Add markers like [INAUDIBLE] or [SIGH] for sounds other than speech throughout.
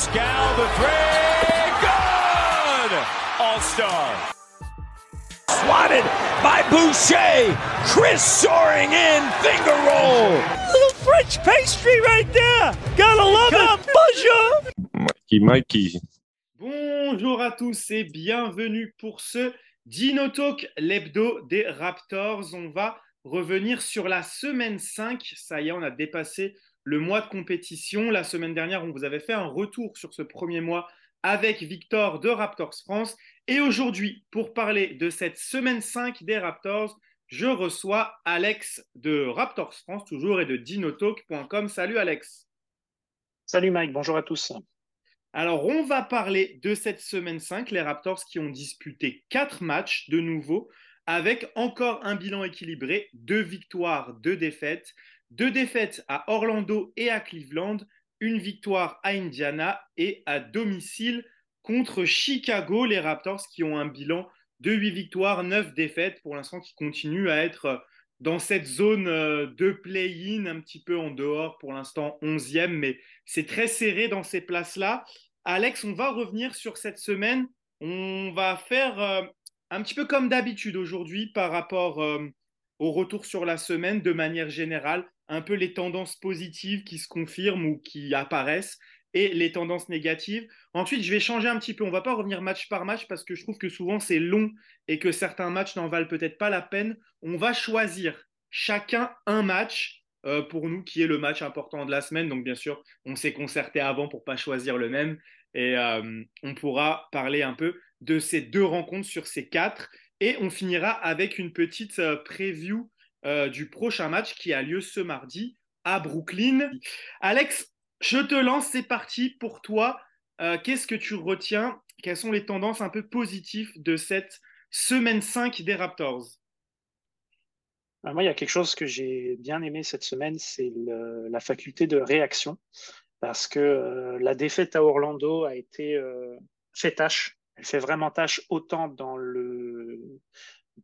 112, 109. Pascal, the three, good! All-star. Swatted by Boucher. Chris soaring in, finger roll. Little French pastry right there. Gotta love it. Bonjour. Mikey, Mikey. Bonjour à tous et bienvenue pour ce Dino Talk, l'hebdo des Raptors. On va revenir sur la semaine 5. Ça y est, on a dépassé le mois de compétition. La semaine dernière, on vous avait fait un retour sur ce premier mois avec Victor de Raptors France. Et aujourd'hui, pour parler de cette semaine 5 des Raptors, je reçois Alex de Raptors France, toujours, et de dinotalk.com. Salut Alex. Salut Mike, bonjour à tous. Alors, on va parler de cette semaine 5, les Raptors qui ont disputé 4 matchs de nouveau, avec encore un bilan équilibré, deux victoires, deux défaites, deux défaites à Orlando et à Cleveland, une victoire à Indiana et à domicile contre Chicago, les Raptors qui ont un bilan de 8 victoires, 9 défaites pour l'instant qui continuent à être dans cette zone euh, de play-in, un petit peu en dehors pour l'instant 11e, mais c'est très serré dans ces places-là. Alex, on va revenir sur cette semaine. On va faire euh, un petit peu comme d'habitude aujourd'hui par rapport euh, au retour sur la semaine de manière générale, un peu les tendances positives qui se confirment ou qui apparaissent et les tendances négatives. Ensuite, je vais changer un petit peu. On va pas revenir match par match parce que je trouve que souvent c'est long et que certains matchs n'en valent peut-être pas la peine. On va choisir chacun un match euh, pour nous qui est le match important de la semaine. Donc bien sûr, on s'est concerté avant pour pas choisir le même et euh, on pourra parler un peu de ces deux rencontres sur ces quatre et on finira avec une petite euh, preview du prochain match qui a lieu ce mardi à Brooklyn. Alex, je te lance, c'est parti pour toi. Euh, qu'est-ce que tu retiens? Quelles sont les tendances un peu positives de cette semaine 5 des Raptors? Bah, Moi, il y a quelque chose que j'ai bien aimé cette semaine, c'est la faculté de réaction. Parce que euh, la défaite à Orlando a été euh, fait tâche. Elle fait vraiment tâche autant dans le,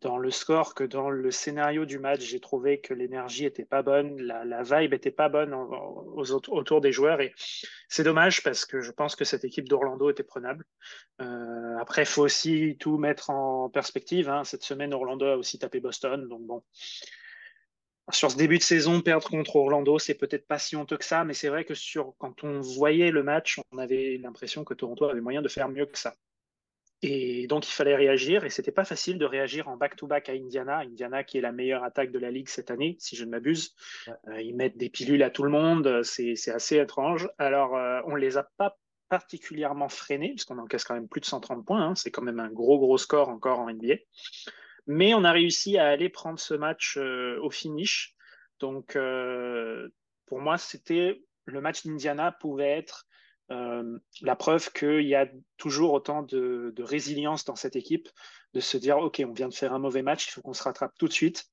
dans le score que dans le scénario du match, j'ai trouvé que l'énergie était pas bonne, la, vibe était pas bonne autour des joueurs et c'est dommage parce que je pense que cette équipe d'Orlando était prenable. Euh, après, il faut aussi tout mettre en perspective. Hein. Cette semaine, Orlando a aussi tapé Boston, donc bon. Sur ce début de saison, perdre contre Orlando, c'est peut-être pas si honteux que ça, mais c'est vrai que sur, quand on voyait le match, on avait l'impression que Toronto avait moyen de faire mieux que ça. Et donc, il fallait réagir. Et c'était pas facile de réagir en back-to-back à Indiana. Indiana, qui est la meilleure attaque de la ligue cette année, si je ne m'abuse. Euh, ils mettent des pilules à tout le monde. C'est assez étrange. Alors, euh, on les a pas particulièrement freinés, puisqu'on encaisse quand même plus de 130 points. Hein. C'est quand même un gros, gros score encore en NBA. Mais on a réussi à aller prendre ce match euh, au finish. Donc, pour moi, c'était le match d'Indiana pouvait être euh, la preuve qu'il y a toujours autant de, résilience dans cette équipe, de se dire, OK, on vient de faire un mauvais match, il faut qu'on se rattrape tout de suite.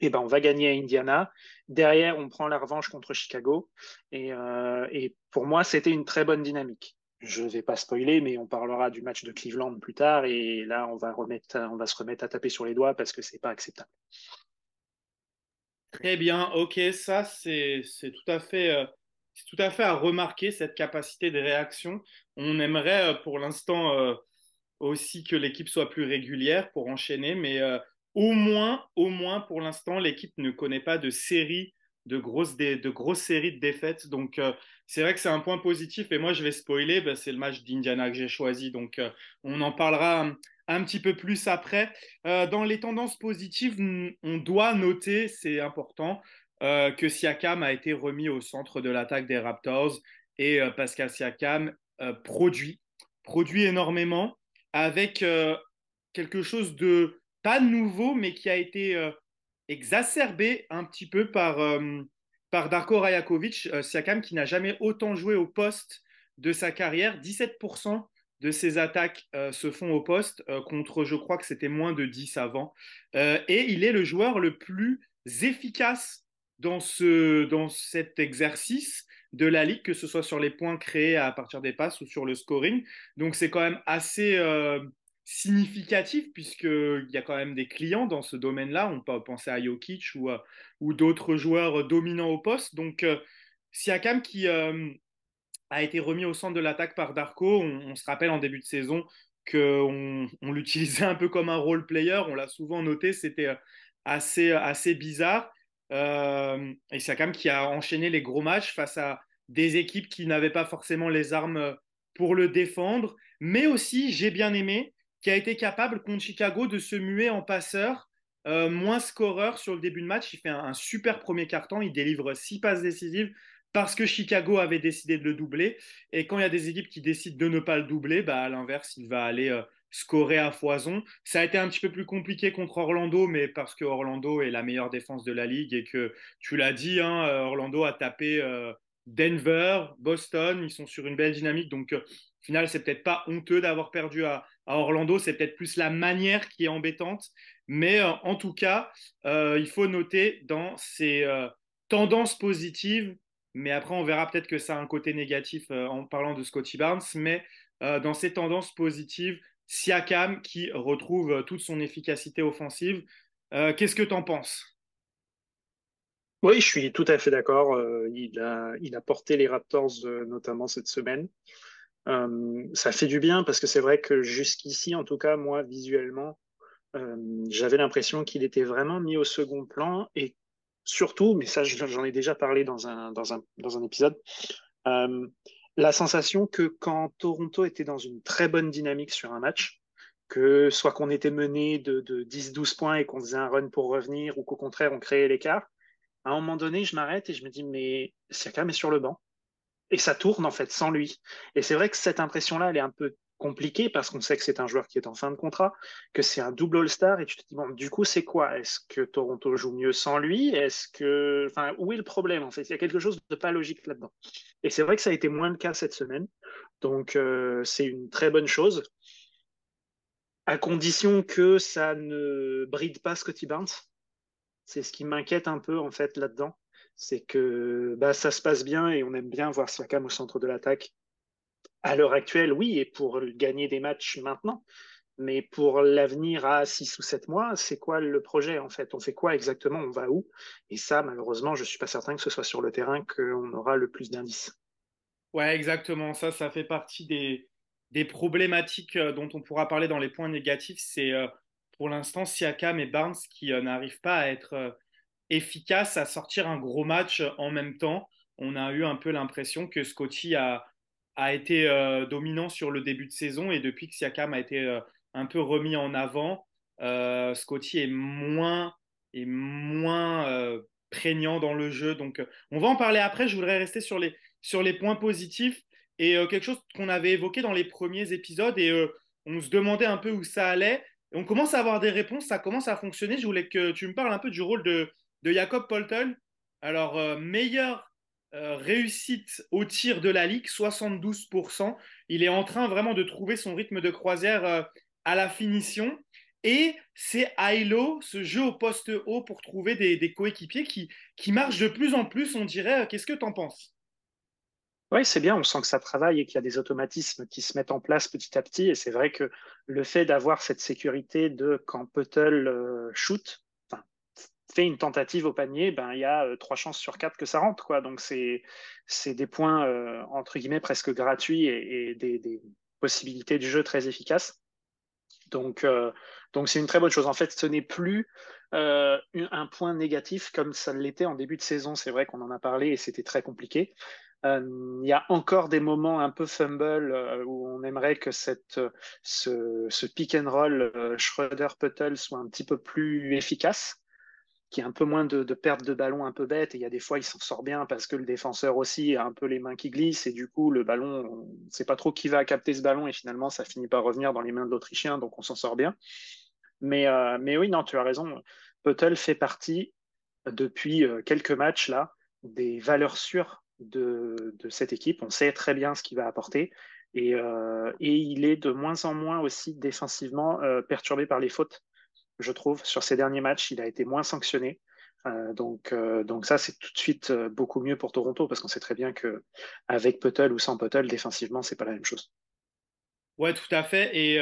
Et eh ben, on va gagner à Indiana. Derrière, on prend la revanche contre Chicago. Et, euh, pour moi, c'était une très bonne dynamique. Je ne vais pas spoiler, mais on parlera du match de Cleveland plus tard. Et là, on va, remettre, on va se remettre à taper sur les doigts parce que c'est pas acceptable. Très bien, ok, ça c'est tout à fait euh, c'est tout à fait à remarquer cette capacité de réaction. On aimerait euh, pour l'instant euh, aussi que l'équipe soit plus régulière pour enchaîner, mais euh, au moins, au moins pour l'instant, l'équipe ne connaît pas de série de grosses, de grosses séries de défaites. Donc, c'est vrai que c'est un point positif. Et moi, je vais spoiler, bah, c'est le match d'Indiana que j'ai choisi. Donc, on en parlera un, petit peu plus après. dans les tendances positives, on doit noter, c'est important, euh, que Siakam a été remis au centre de l'attaque des Raptors et euh, Pascal Siakam euh, produit, produit énormément avec quelque chose de pas nouveau, mais qui a été exacerbé un petit peu par, par Darko Rajakovic, Siakam qui n'a jamais autant joué au poste de sa carrière, 17% de ses attaques se font au poste, contre je crois que c'était moins de 10 avant. et il est le joueur le plus efficace dans, ce, dans cet exercice de la ligue, que ce soit sur les points créés à partir des passes ou sur le scoring. Donc c'est quand même assez euh, significatif puisqu'il y a quand même des clients dans ce domaine-là. On peut penser à Jokic ou, ou d'autres joueurs dominants au poste. Donc euh, Siakam qui a été remis au centre de l'attaque par Darko. On, se rappelle en début de saison qu'on on, [LAUGHS] l'utilisait un peu comme un role player. On l'a souvent noté, c'était assez, assez bizarre. Euh, et Siakam qui a enchaîné les gros matchs face à des équipes qui n'avaient pas forcément les armes pour le défendre. Mais aussi, j'ai bien aimé, qui a été capable contre Chicago de se muer en passeur, euh, moins scoreur sur le début de match. Il fait un, super premier carton, il délivre six passes décisives parce que Chicago avait décidé de le doubler. Et quand il y a des équipes qui décident de ne pas le doubler, bah, à l'inverse, il va aller euh, scorer à foison. Ça a été un petit peu plus compliqué contre Orlando, mais parce que Orlando est la meilleure défense de la ligue et que, tu l'as dit, hein, euh, Orlando a tapé euh, Denver, Boston, ils sont sur une belle dynamique. Donc, au final, c'est peut-être pas honteux d'avoir perdu à, Orlando, c'est peut-être plus la manière qui est embêtante. Mais en tout cas, il faut noter dans ces tendances positives mais après, on verra peut-être que ça a un côté négatif euh, en parlant de Scotty Barnes. Mais euh, dans ces tendances positives, Siakam qui retrouve euh, toute son efficacité offensive. Qu'est-ce que tu en penses? Oui, je suis tout à fait d'accord. il, a, il a porté les Raptors notamment cette semaine. ça fait du bien parce que c'est vrai que jusqu'ici, en tout cas, moi, visuellement, j'avais l'impression qu'il était vraiment mis au second plan et surtout, mais ça j'en ai déjà parlé dans un, épisode, euh, la sensation que quand Toronto était dans une très bonne dynamique sur un match, que soit qu'on était mené de, de 10-12 points et qu'on faisait un run pour revenir, ou qu'au contraire on créait l'écart, à un moment donné, je m'arrête et je me dis, mais Siakam est sur le banc. Et ça tourne en fait sans lui. Et c'est vrai que cette impression-là, elle est un peu compliqué parce qu'on sait que c'est un joueur qui est en fin de contrat, que c'est un double All-Star et tu te dis du coup c'est quoi? Est-ce que Toronto joue mieux sans lui? Est-ce que enfin où est le problème en fait? Il y a quelque chose de pas logique là-dedans. Et c'est vrai que ça a été moins le cas cette semaine. Donc euh, c'est une très bonne chose à condition que ça ne bride pas Scotty Barnes. C'est ce qui m'inquiète un peu en fait là-dedans, c'est que bah, ça se passe bien et on aime bien voir Siakam au centre de l'attaque à l'heure actuelle, oui, et pour gagner des matchs maintenant. Mais pour l'avenir à 6 ou 7 mois, c'est quoi le projet en fait? On fait quoi exactement? On va où? Et ça, malheureusement, je ne suis pas certain que ce soit sur le terrain qu'on aura le plus d'indices. Ouais, exactement. Ça, ça fait partie des, des problématiques euh, dont on pourra parler dans les points négatifs. C'est euh, pour l'instant Siakam et Barnes qui euh, n'arrivent pas à être efficaces à sortir un gros match en même temps. On a eu un peu l'impression que Scotty a, a été euh, dominant sur le début de saison et depuis que Siakam a été euh, un peu remis en avant, euh, Scotty est moins, est moins prégnant dans le jeu. Donc, on va en parler après. Je voudrais rester sur les, sur les points positifs et quelque chose qu'on avait évoqué dans les premiers épisodes et on se demandait un peu où ça allait. On commence à avoir des réponses, ça commence à fonctionner. Je voulais que tu me parles un peu du rôle de, de Jacob Poltel. Alors, meilleur euh, réussite au tir de la Ligue, 72%. Il est en train vraiment de trouver son rythme de croisière euh, à la finition. Et c'est Ailo, ce jeu au poste haut pour trouver des, coéquipiers qui, qui marchent de plus en plus, on dirait. Qu'est-ce que tu en penses? Oui, c'est bien, on sent que ça travaille et qu'il y a des automatismes qui se mettent en place petit à petit. Et c'est vrai que le fait d'avoir cette sécurité de quand Puttle euh, shoot, fait une tentative au panier, ben il y a euh, trois chances sur quatre que ça rentre. Donc c'est des points euh, entre guillemets presque gratuits et, des, possibilités de jeu très efficaces. Donc euh, donc c'est une très bonne chose. En fait, ce n'est plus un point négatif comme ça l'était en début de saison. C'est vrai qu'on en a parlé et c'était très compliqué. Il y a encore des moments un peu fumble où on aimerait que ce, ce pick and roll Schroeder-Puttle soit un petit peu plus efficace qui a un peu moins de, de perte de ballon un peu bête. Et il y a des fois, il s'en sort bien parce que le défenseur aussi a un peu les mains qui glissent. Et du coup, le ballon, on ne sait pas trop qui va capter ce ballon. Et finalement, ça finit par revenir dans les mains de l'Autrichien. Donc, on s'en sort bien. Mais, euh, oui, non, tu as raison. Puttle fait partie, depuis euh, quelques matchs, là, des valeurs sûres de, cette équipe. On sait très bien ce qu'il va apporter. Et, euh, et, il est de moins en moins aussi défensivement perturbé par les fautes je trouve. Sur ces derniers matchs, il a été moins sanctionné. Euh, donc, euh, donc ça, c'est tout de suite euh, beaucoup mieux pour Toronto parce qu'on sait très bien que avec Puttle ou sans Puttle, défensivement, c'est pas la même chose. Ouais, tout à fait. Et,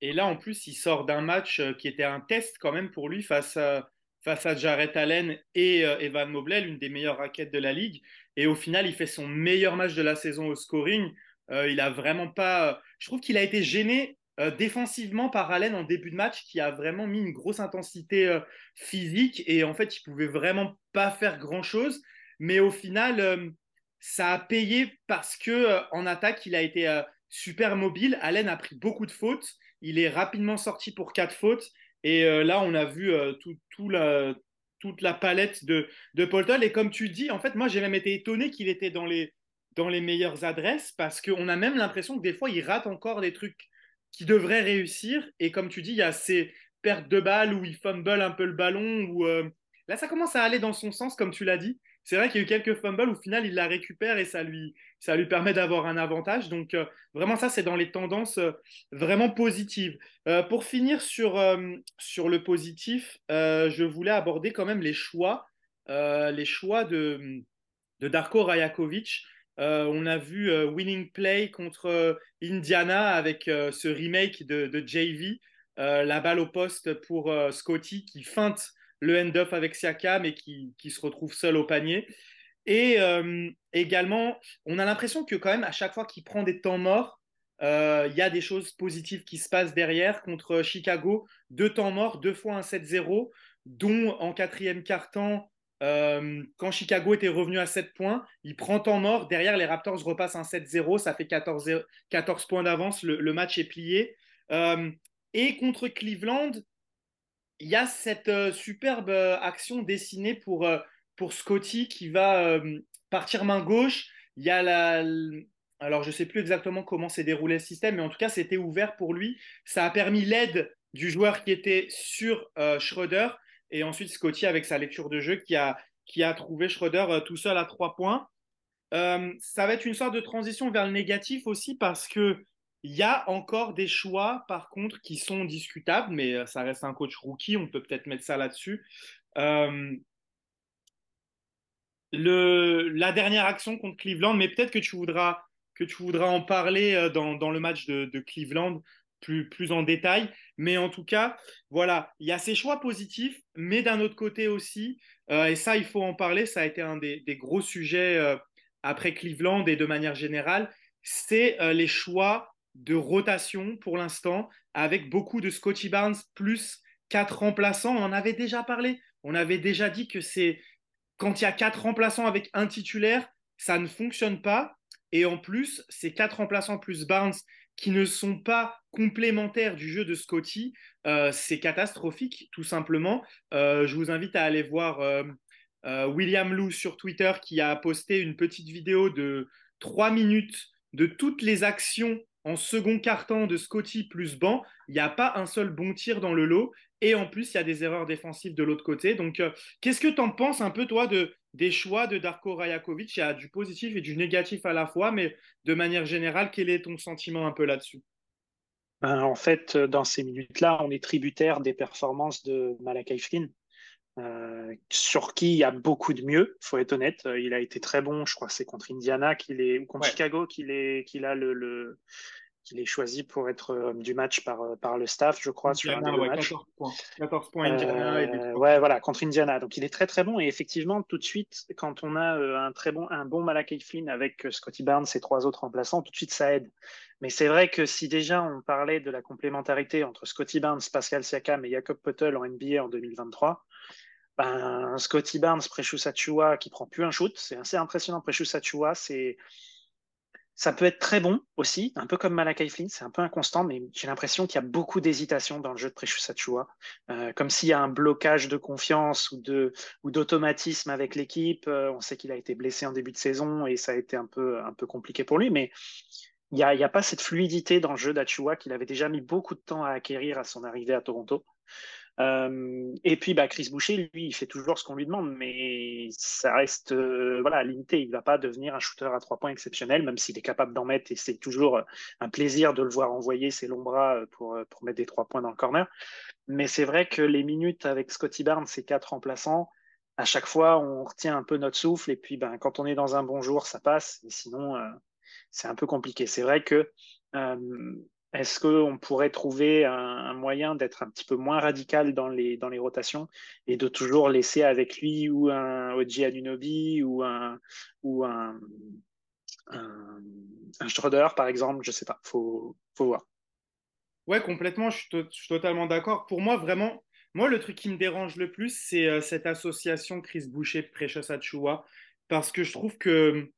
et là, en plus, il sort d'un match qui était un test quand même pour lui face à, face à Jarrett Allen et Evan Mobley, l'une des meilleures raquettes de la ligue. Et au final, il fait son meilleur match de la saison au scoring. il a vraiment pas. Je trouve qu'il a été gêné défensivement par Allen en début de match, qui a vraiment mis une grosse intensité physique. Et en fait, il pouvait vraiment pas faire grand chose. Mais au final, ça a payé parce que en attaque, il a été super mobile. Allen a pris beaucoup de fautes. Il est rapidement sorti pour quatre fautes. Et euh, là, on a vu euh, tout, la, toute la palette de, de Paul Et comme tu dis, en fait, moi, j'ai même été étonné qu'il était dans les, dans les meilleures adresses parce qu'on a même l'impression que des fois, il rate encore des trucs qui devraient réussir. Et comme tu dis, il y a ces pertes de balles où il fumble un peu le ballon. Où, euh, Là, ça commence à aller dans son sens, comme tu l'as dit c'est vrai qu'il y a eu quelques fumbles où au final il la récupère et ça lui, ça lui permet d'avoir un avantage. Donc euh, vraiment ça c'est dans les tendances euh, vraiment positives. Pour finir sur, sur le positif, je voulais aborder quand même les choix, les choix de, de Darko Rajakovic. On a vu Winning Play contre Indiana avec ce remake de, JV, la balle au poste pour Scotty qui feinte le end-off avec Siakam et qui, se retrouve seul au panier. Et euh, également, on a l'impression que quand même, à chaque fois qu'il prend des temps morts, euh, il y a des choses positives qui se passent derrière. Contre Chicago, deux temps morts, deux fois un 7-0, dont en quatrième quart-temps, euh, quand Chicago était revenu à 7 points, il prend temps mort. Derrière, les Raptors repassent un 7-0, ça fait 14, 14 points d'avance, le, match est plié. et contre Cleveland, il y a cette euh, superbe euh, action dessinée pour, euh, pour Scotty qui va partir main gauche. Il y a la. Alors, je ne sais plus exactement comment s'est déroulé le système, mais en tout cas, c'était ouvert pour lui. Ça a permis l'aide du joueur qui était sur Schroeder. Et ensuite, Scotty, avec sa lecture de jeu, qui a, qui a trouvé Schroeder tout seul à trois points. ça va être une sorte de transition vers le négatif aussi parce que il y a encore des choix, par contre, qui sont discutables, mais euh, ça reste un coach rookie, on peut peut-être mettre ça là-dessus. Euh, la dernière action contre Cleveland, mais peut-être que tu voudras que tu voudras en parler euh, dans, le match de, Cleveland plus, plus en détail. Mais en tout cas, voilà, il y a ces choix positifs, mais d'un autre côté aussi, et ça, il faut en parler, ça a été un des, gros sujets après Cleveland et de manière générale, c'est les choix de rotation pour l'instant, avec beaucoup de Scotty Barnes plus quatre remplaçants. On en avait déjà parlé. On avait déjà dit que c'est quand il y a quatre remplaçants avec un titulaire, ça ne fonctionne pas. Et en plus, ces quatre remplaçants plus Barnes qui ne sont pas complémentaires du jeu de Scotty, euh, c'est catastrophique, tout simplement. Euh, je vous invite à aller voir euh, William Lou sur Twitter qui a posté une petite vidéo de trois minutes de toutes les actions en second carton de Scotty plus banc, il n'y a pas un seul bon tir dans le lot. Et en plus, il y a des erreurs défensives de l'autre côté. Donc, euh, qu'est-ce que tu en penses un peu, toi, de, des choix de Darko Rajakovic? Il y a du positif et du négatif à la fois, mais de manière générale, quel est ton sentiment un peu là-dessus? Ben, En fait, dans ces minutes-là, on est tributaire des performances de Malakai Flynn. Euh, sur qui il y a beaucoup de mieux, faut être honnête. Euh, il a été très bon, je crois que c'est contre Indiana qu'il est, ou contre Chicago qu'il est, qu'il a le, le qu'il est choisi pour être homme du match par, par le staff, je crois, sur un ouais, 14 points. 14 points Indiana. Euh, ouais, voilà, contre Indiana. Donc il est très très bon et effectivement, tout de suite, quand on a un très bon, un bon Malakai Flynn avec Scotty Barnes et trois autres remplaçants, tout de suite ça aide. Mais c'est vrai que si déjà on parlait de la complémentarité entre Scotty Barnes, Pascal Siakam et Jacob Potel en NBA en 2023, ben, Scotty Barnes, Precious Achua qui prend plus un shoot. C'est assez impressionnant. Precious Achua, c'est ça peut être très bon aussi, un peu comme Malakai Flynn, c'est un peu inconstant, mais j'ai l'impression qu'il y a beaucoup d'hésitation dans le jeu de Precious Achua, euh, comme s'il y a un blocage de confiance ou d'automatisme avec l'équipe. Euh, on sait qu'il a été blessé en début de saison et ça a été un peu compliqué pour lui, mais il n'y a, pas cette fluidité dans le jeu d'Achua qu'il avait déjà mis beaucoup de temps à acquérir à son arrivée à Toronto. Euh, et puis, bah, Chris Boucher, lui, il fait toujours ce qu'on lui demande, mais ça reste euh, voilà, limité. Il ne va pas devenir un shooter à trois points exceptionnel, même s'il est capable d'en mettre, et c'est toujours un plaisir de le voir envoyer ses longs bras pour, pour mettre des trois points dans le corner. Mais c'est vrai que les minutes avec Scotty Barnes, ses quatre remplaçants, à chaque fois, on retient un peu notre souffle, et puis ben, quand on est dans un bon jour, ça passe, et sinon, euh, c'est un peu compliqué. C'est vrai que Est-ce qu'on pourrait trouver un, moyen d'être un petit peu moins radical dans les, dans les rotations et de toujours laisser avec lui ou un Oji Anunobi ou un, ou un, un, Schroeder, par exemple? Je sais pas, faut, faut voir. Ouais, complètement, je suis, totalement d'accord. Pour moi, vraiment, moi, le truc qui me dérange le plus, c'est euh, cette association Chris Boucher-Precious Achua, parce que je trouve que,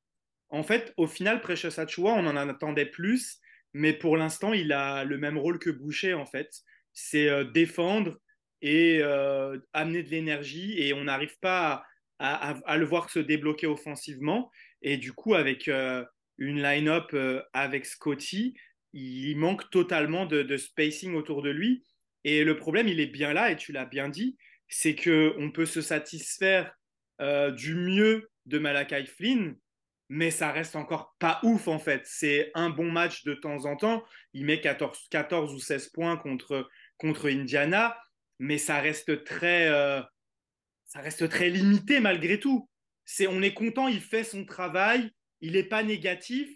en fait, au final, Precious Achua, on en attendait plus mais pour l'instant, il a le même rôle que Boucher, en fait. C'est euh, défendre et euh, amener de l'énergie, et on n'arrive pas à, le voir se débloquer offensivement. Et du coup, avec euh, une line-up avec Scotty, il manque totalement de, spacing autour de lui. Et le problème, il est bien là, et tu l'as bien dit, c'est qu'on peut se satisfaire du mieux de Malakai Flynn, mais ça reste encore pas ouf en fait. C'est un bon match de temps en temps. Il met 14, 14 ou 16 points contre, contre Indiana, mais ça reste très, euh, ça reste très limité malgré tout. C'est, on est content, il fait son travail, il n'est pas négatif,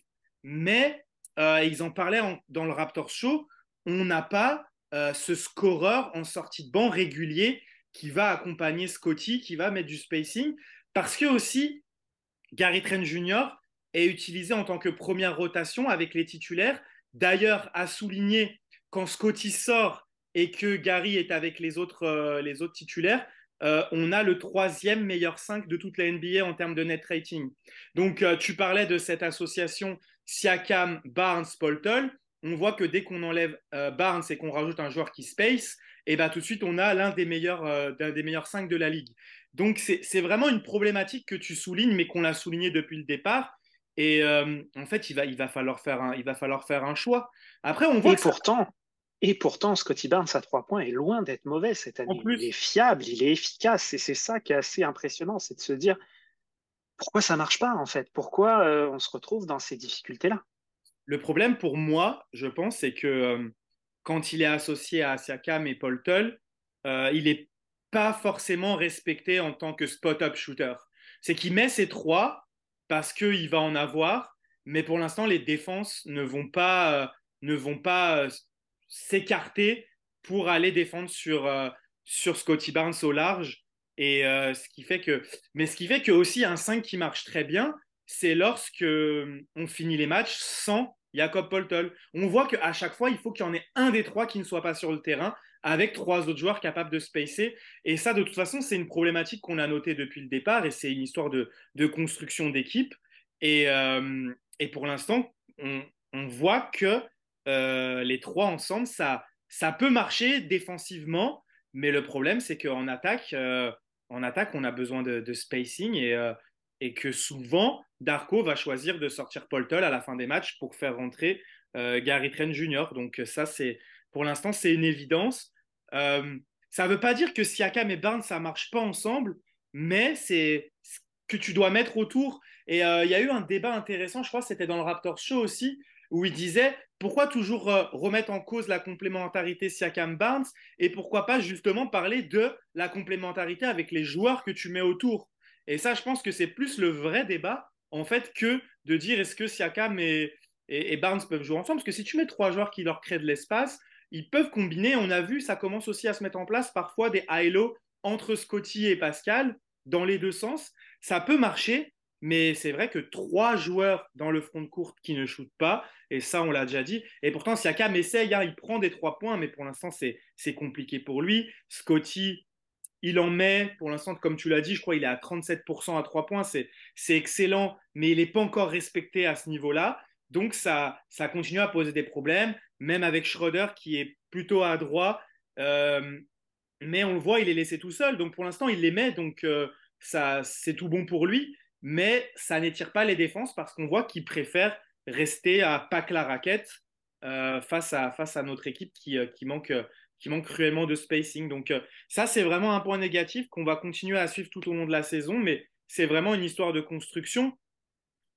mais euh, ils en parlaient dans le Raptor Show, on n'a pas euh, ce scoreur en sortie de banc régulier qui va accompagner Scotty, qui va mettre du spacing, parce que aussi Gary Trent Jr. est utilisé en tant que première rotation avec les titulaires. D'ailleurs, à souligner, quand Scotty sort et que Gary est avec les autres, euh, les autres titulaires, euh, on a le troisième meilleur 5 de toute la NBA en termes de net rating. Donc, euh, tu parlais de cette association Siakam, Barnes, Poltol. On voit que dès qu'on enlève Barnes et qu'on rajoute un joueur qui space, et eh ben, tout de suite, on a l'un des meilleurs, des meilleurs 5 de la ligue. Donc, c'est vraiment une problématique que tu soulignes, mais qu'on a souligné depuis le départ. Et euh, en fait, il va, il, va falloir faire un, il va falloir faire un choix. Après, on voit. Et pourtant, et pourtant, Scotty Barnes à trois points est loin d'être mauvais cette année. Il est fiable, il est efficace. Et c'est ça qui est assez impressionnant, c'est de se dire pourquoi ça marche pas en fait? Pourquoi euh, on se retrouve dans ces difficultés-là? Le problème pour moi, je pense, c'est que euh, quand il est associé à Siakam et Paul Tull, il est pas forcément respecté en tant que spot-up shooter. C'est qu'il met ses trois parce qu'il va en avoir, mais pour l'instant, les défenses ne vont pas, euh, pas euh, s'écarter pour aller défendre sur, euh, sur Scotty Barnes au large. Et ce qui fait que, mais ce qui fait que aussi un 5 qui marche très bien, c'est lorsque on finit les matchs sans Jacob Poltol. On voit qu'à chaque fois, il faut qu'il y en ait un des trois qui ne soit pas sur le terrain avec trois autres joueurs capables de spacer. Et ça, de toute façon, c'est une problématique qu'on a notée depuis le départ et c'est une histoire de, construction d'équipe. Et, euh, et, pour l'instant, on, voit que euh, les trois ensemble, ça, ça peut marcher défensivement, mais le problème, c'est qu'en attaque, euh, en attaque, on a besoin de, spacing et, et, que souvent, Darko va choisir de sortir Paul Tull à la fin des matchs pour faire rentrer Gary Trent Jr. Donc ça, c'est pour l'instant, c'est une évidence. Euh, ça ne veut pas dire que Siakam et Barnes, ça ne marche pas ensemble, mais c'est ce que tu dois mettre autour. Et euh, il y a eu un débat intéressant, je crois que c'était dans le Raptor Show aussi, où il disait pourquoi toujours euh, remettre en cause la complémentarité Siakam-Barnes et pourquoi pas justement parler de la complémentarité avec les joueurs que tu mets autour? Et ça, je pense que c'est plus le vrai débat, en fait, que de dire est-ce que Siakam et, et, Barnes peuvent jouer ensemble? Parce que si tu mets trois joueurs qui leur créent de l'espace, ils peuvent combiner. On a vu, ça commence aussi à se mettre en place parfois des high entre Scotty et Pascal dans les deux sens. Ça peut marcher, mais c'est vrai que trois joueurs dans le front de courte qui ne shootent pas, et ça, on l'a déjà dit. Et pourtant, Siakam essaye, hein, il prend des trois points, mais pour l'instant, c'est compliqué pour lui. Scotty, il en met, pour l'instant, comme tu l'as dit, je crois qu'il est à 37% à trois points. C'est excellent, mais il n'est pas encore respecté à ce niveau-là. Donc, ça, ça continue à poser des problèmes même avec Schroeder qui est plutôt à. Euh, mais on le voit, il est laissé tout seul. Donc pour l'instant, il les met. Donc euh, ça, c'est tout bon pour lui. Mais ça n'étire pas les défenses parce qu'on voit qu'il préfère rester à pack la raquette euh, face, à, face à notre équipe qui, qui, manque, qui manque cruellement de spacing. Donc ça, c'est vraiment un point négatif qu'on va continuer à suivre tout au long de la saison. Mais c'est vraiment une histoire de construction.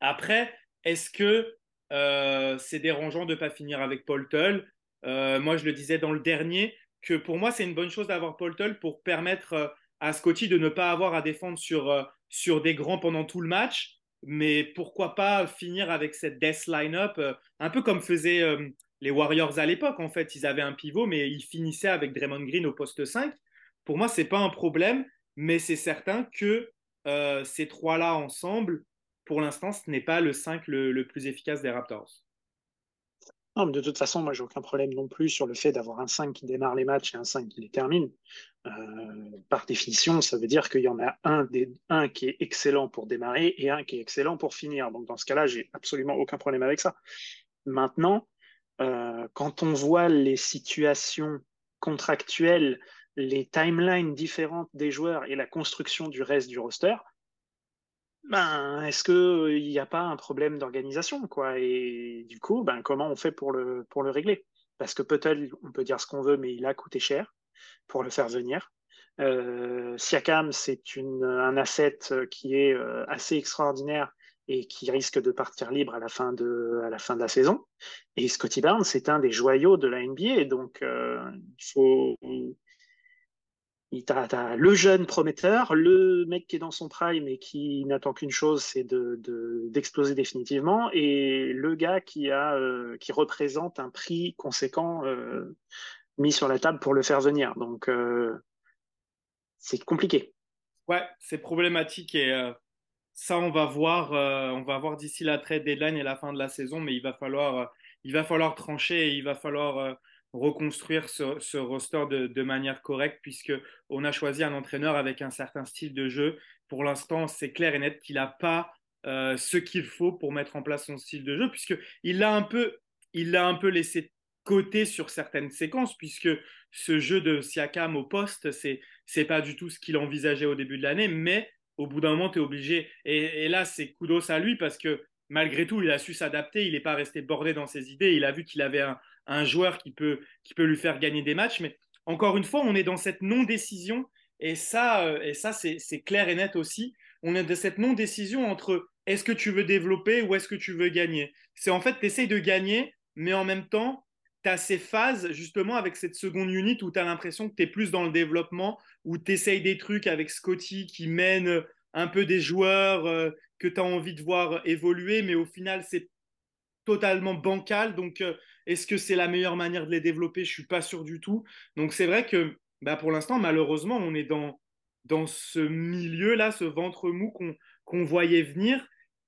Après, est-ce que euh, c'est dérangeant de ne pas finir avec Paul Tull. Euh, moi, je le disais dans le dernier, que pour moi, c'est une bonne chose d'avoir Paul Tull pour permettre euh, à Scotty de ne pas avoir à défendre sur, sur des grands pendant tout le match. Mais pourquoi pas finir avec cette death line-up, un peu comme faisaient les Warriors à l'époque. En fait, ils avaient un pivot, mais ils finissaient avec Draymond Green au poste 5. Pour moi, c'est pas un problème, mais c'est certain que ces trois-là ensemble, pour l'instant, ce n'est pas le 5 le, plus efficace des Raptors. Non, de toute façon, moi, j'ai aucun problème non plus sur le fait d'avoir un 5 qui démarre les matchs et un 5 qui les termine. Euh, par définition, ça veut dire qu'il y en a un qui est excellent pour démarrer et un qui est excellent pour finir. Donc, dans ce cas-là, j'ai absolument aucun problème avec ça. Maintenant, euh, quand on voit les situations contractuelles, les timelines différentes des joueurs et la construction du reste du roster, ben, est-ce qu'il n'y a pas un problème d'organisation quoi? Et du coup, ben, comment on fait pour le, pour le régler? Parce que peut-être, on peut dire ce qu'on veut, mais il a coûté cher pour le faire venir. Euh, Siakam, c'est un asset qui est euh, assez extraordinaire et qui risque de partir libre à la fin de, à la, fin de la saison. Et Scotty Barnes, c'est un des joyaux de la NBA, donc euh, il faut... T'as le jeune prometteur, le mec qui est dans son prime et qui n'attend qu'une chose, c'est d'exploser de, définitivement, et le gars qui, euh, représente un prix conséquent euh, mis sur la table pour le faire venir. Donc, c'est compliqué. Ouais, c'est problématique et ça, on va voir, euh, on voir d'ici la trade deadline et la fin de la saison, mais il va falloir, euh, il va falloir trancher et il va falloir euh, reconstruire ce, roster de, manière correcte puisque on a choisi un entraîneur avec un certain style de jeu. Pour l'instant, c'est clair et net qu'il n'a pas ce qu'il faut pour mettre en place son style de jeu puisque il l'a un peu, il l'a un peu laissé côté sur certaines séquences puisque ce jeu de Siakam au poste, c'est c'est pas du tout ce qu'il envisageait au début de l'année, mais au bout d'un moment, tu es obligé. Et, là, c'est kudos à lui parce que malgré tout, il a su s'adapter. Il n'est pas resté bordé dans ses idées. Il a vu qu'il avait un, joueur qui peut, qui peut lui faire gagner des matchs. Mais encore une fois, on est dans cette non-décision. Et ça, euh, et ça c'est clair et net aussi. On est dans cette non-décision entre est-ce que tu veux développer ou est-ce que tu veux gagner. C'est en fait, tu essayes de gagner, mais en même temps, tu as ces phases justement avec cette seconde unit où tu as l'impression que tu es plus dans le développement, où tu essayes des trucs avec Scotty qui mène un peu des joueurs euh, que tu as envie de voir évoluer, mais au final, c'est totalement bancal. Donc, euh, est-ce que c'est la meilleure manière de les développer? Je suis pas sûr du tout. Donc, c'est vrai que bah, pour l'instant, malheureusement, on est dans, dans ce milieu-là, ce ventre mou qu'on voyait venir.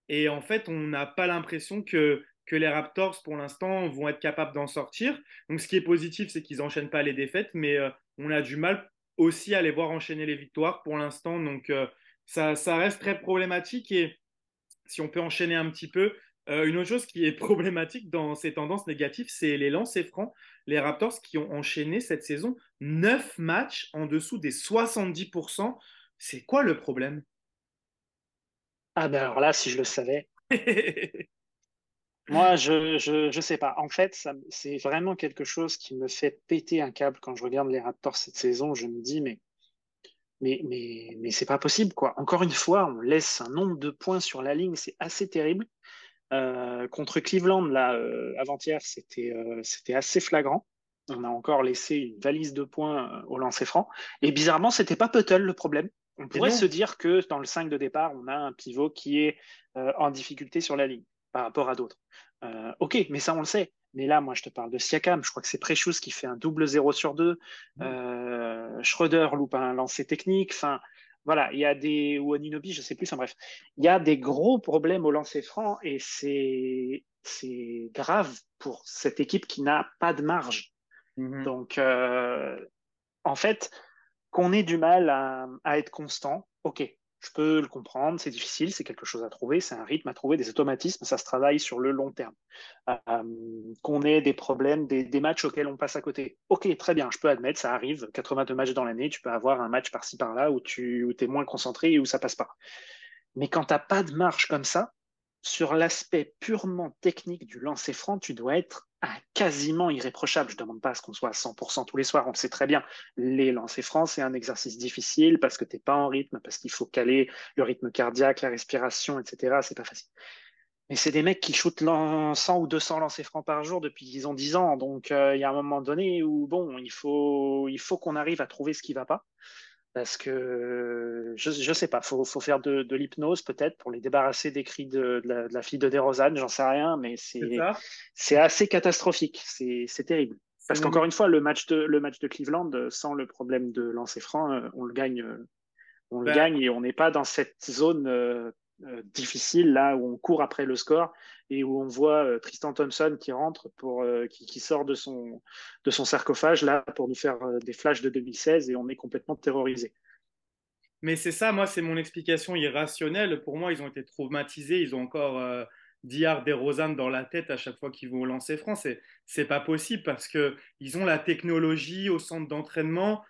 Et en fait, on n'a pas l'impression que que les Raptors, pour l'instant, vont être capables d'en sortir. Donc, ce qui est positif, c'est qu'ils n'enchaînent pas les défaites, mais euh, on a du mal aussi à les voir enchaîner les victoires pour l'instant. Donc, euh, ça, ça, reste très problématique. Et si on peut enchaîner un petit peu, euh, une autre chose qui est [LAUGHS] problématique dans ces tendances négatives, c'est les lancers francs. Les Raptors qui ont enchaîné cette saison 9 matchs en dessous des 70%. C'est quoi le problème? Ah ben alors là, si je le savais. [LAUGHS] Moi, je, je, je, sais pas. En fait, c'est vraiment quelque chose qui me fait péter un câble quand je regarde les Raptors cette saison. Je me dis, mais, mais, mais, mais c'est pas possible, quoi. Encore une fois, on laisse un nombre de points sur la ligne, c'est assez terrible. Euh, contre Cleveland, là, euh, avant-hier, c'était euh, c'était assez flagrant. On a encore laissé une valise de points au lancer franc. Et bizarrement, c'était pas Puttle le problème. On pourrait se dire que dans le 5 de départ, on a un pivot qui est en difficulté sur la ligne par rapport à d'autres. Euh, ok, mais ça on le sait. Mais là, moi, je te parle de Siakam. Je crois que c'est Precious qui fait un double 0 sur 2. Mmh. Euh, Schroeder loupe un lancer technique. Enfin, voilà, il y a des. Ou Aninobi, je sais plus. Enfin bref, il y a des gros problèmes au lancer franc et c'est c'est grave pour cette équipe qui n'a pas de marge. Mmh. Donc, euh, en fait, qu'on ait du mal à, à être constant, ok, je peux le comprendre, c'est difficile, c'est quelque chose à trouver, c'est un rythme à trouver, des automatismes, ça se travaille sur le long terme. Euh, qu'on ait des problèmes, des, matchs auxquels on passe à côté. Ok, très bien, je peux admettre, ça arrive, 82 matchs dans l'année, tu peux avoir un match par-ci par-là où tu es moins concentré et où ça passe pas. Mais quand tu n'as pas de marche comme ça, sur l'aspect purement technique du lancer franc, tu dois être quasiment irréprochable. Je ne demande pas à ce qu'on soit à 100% tous les soirs, on le sait très bien. Les lancers francs, c'est un exercice difficile parce que tu n'es pas en rythme, parce qu'il faut caler le rythme cardiaque, la respiration, etc. C'est pas facile. Mais c'est des mecs qui shootent 100 ou 200 lancers francs par jour depuis qu'ils ont 10 ans. Donc, euh, il y a un moment donné où, bon, il faut, il faut qu'on arrive à trouver ce qui ne va pas. Parce que je ne sais pas, il faut, faut, faire de, de l'hypnose peut-être pour les débarrasser des cris de, de, la, de la, fille de DeRozan, j'en sais rien, mais c'est assez catastrophique, c'est terrible. Parce qu'encore une fois, le match, de, le match de Cleveland, sans le problème de lancer franc, euh, on le gagne, euh, on le ben gagne et on n'est pas dans cette zone euh, difficile là où on court après le score et où on voit euh, Tristan Thompson qui rentre pour euh, qui, sort de son de son sarcophage là pour nous faire des flashs de 2016 et on est complètement terrorisé. Mais c'est ça, moi c'est mon explication irrationnelle. Pour moi, ils ont été traumatisés, ils ont encore Diard et Rosanne dans la tête à chaque fois qu'ils vont lancer franc. C'est c'est pas possible parce que ils ont la technologie au centre d'entraînement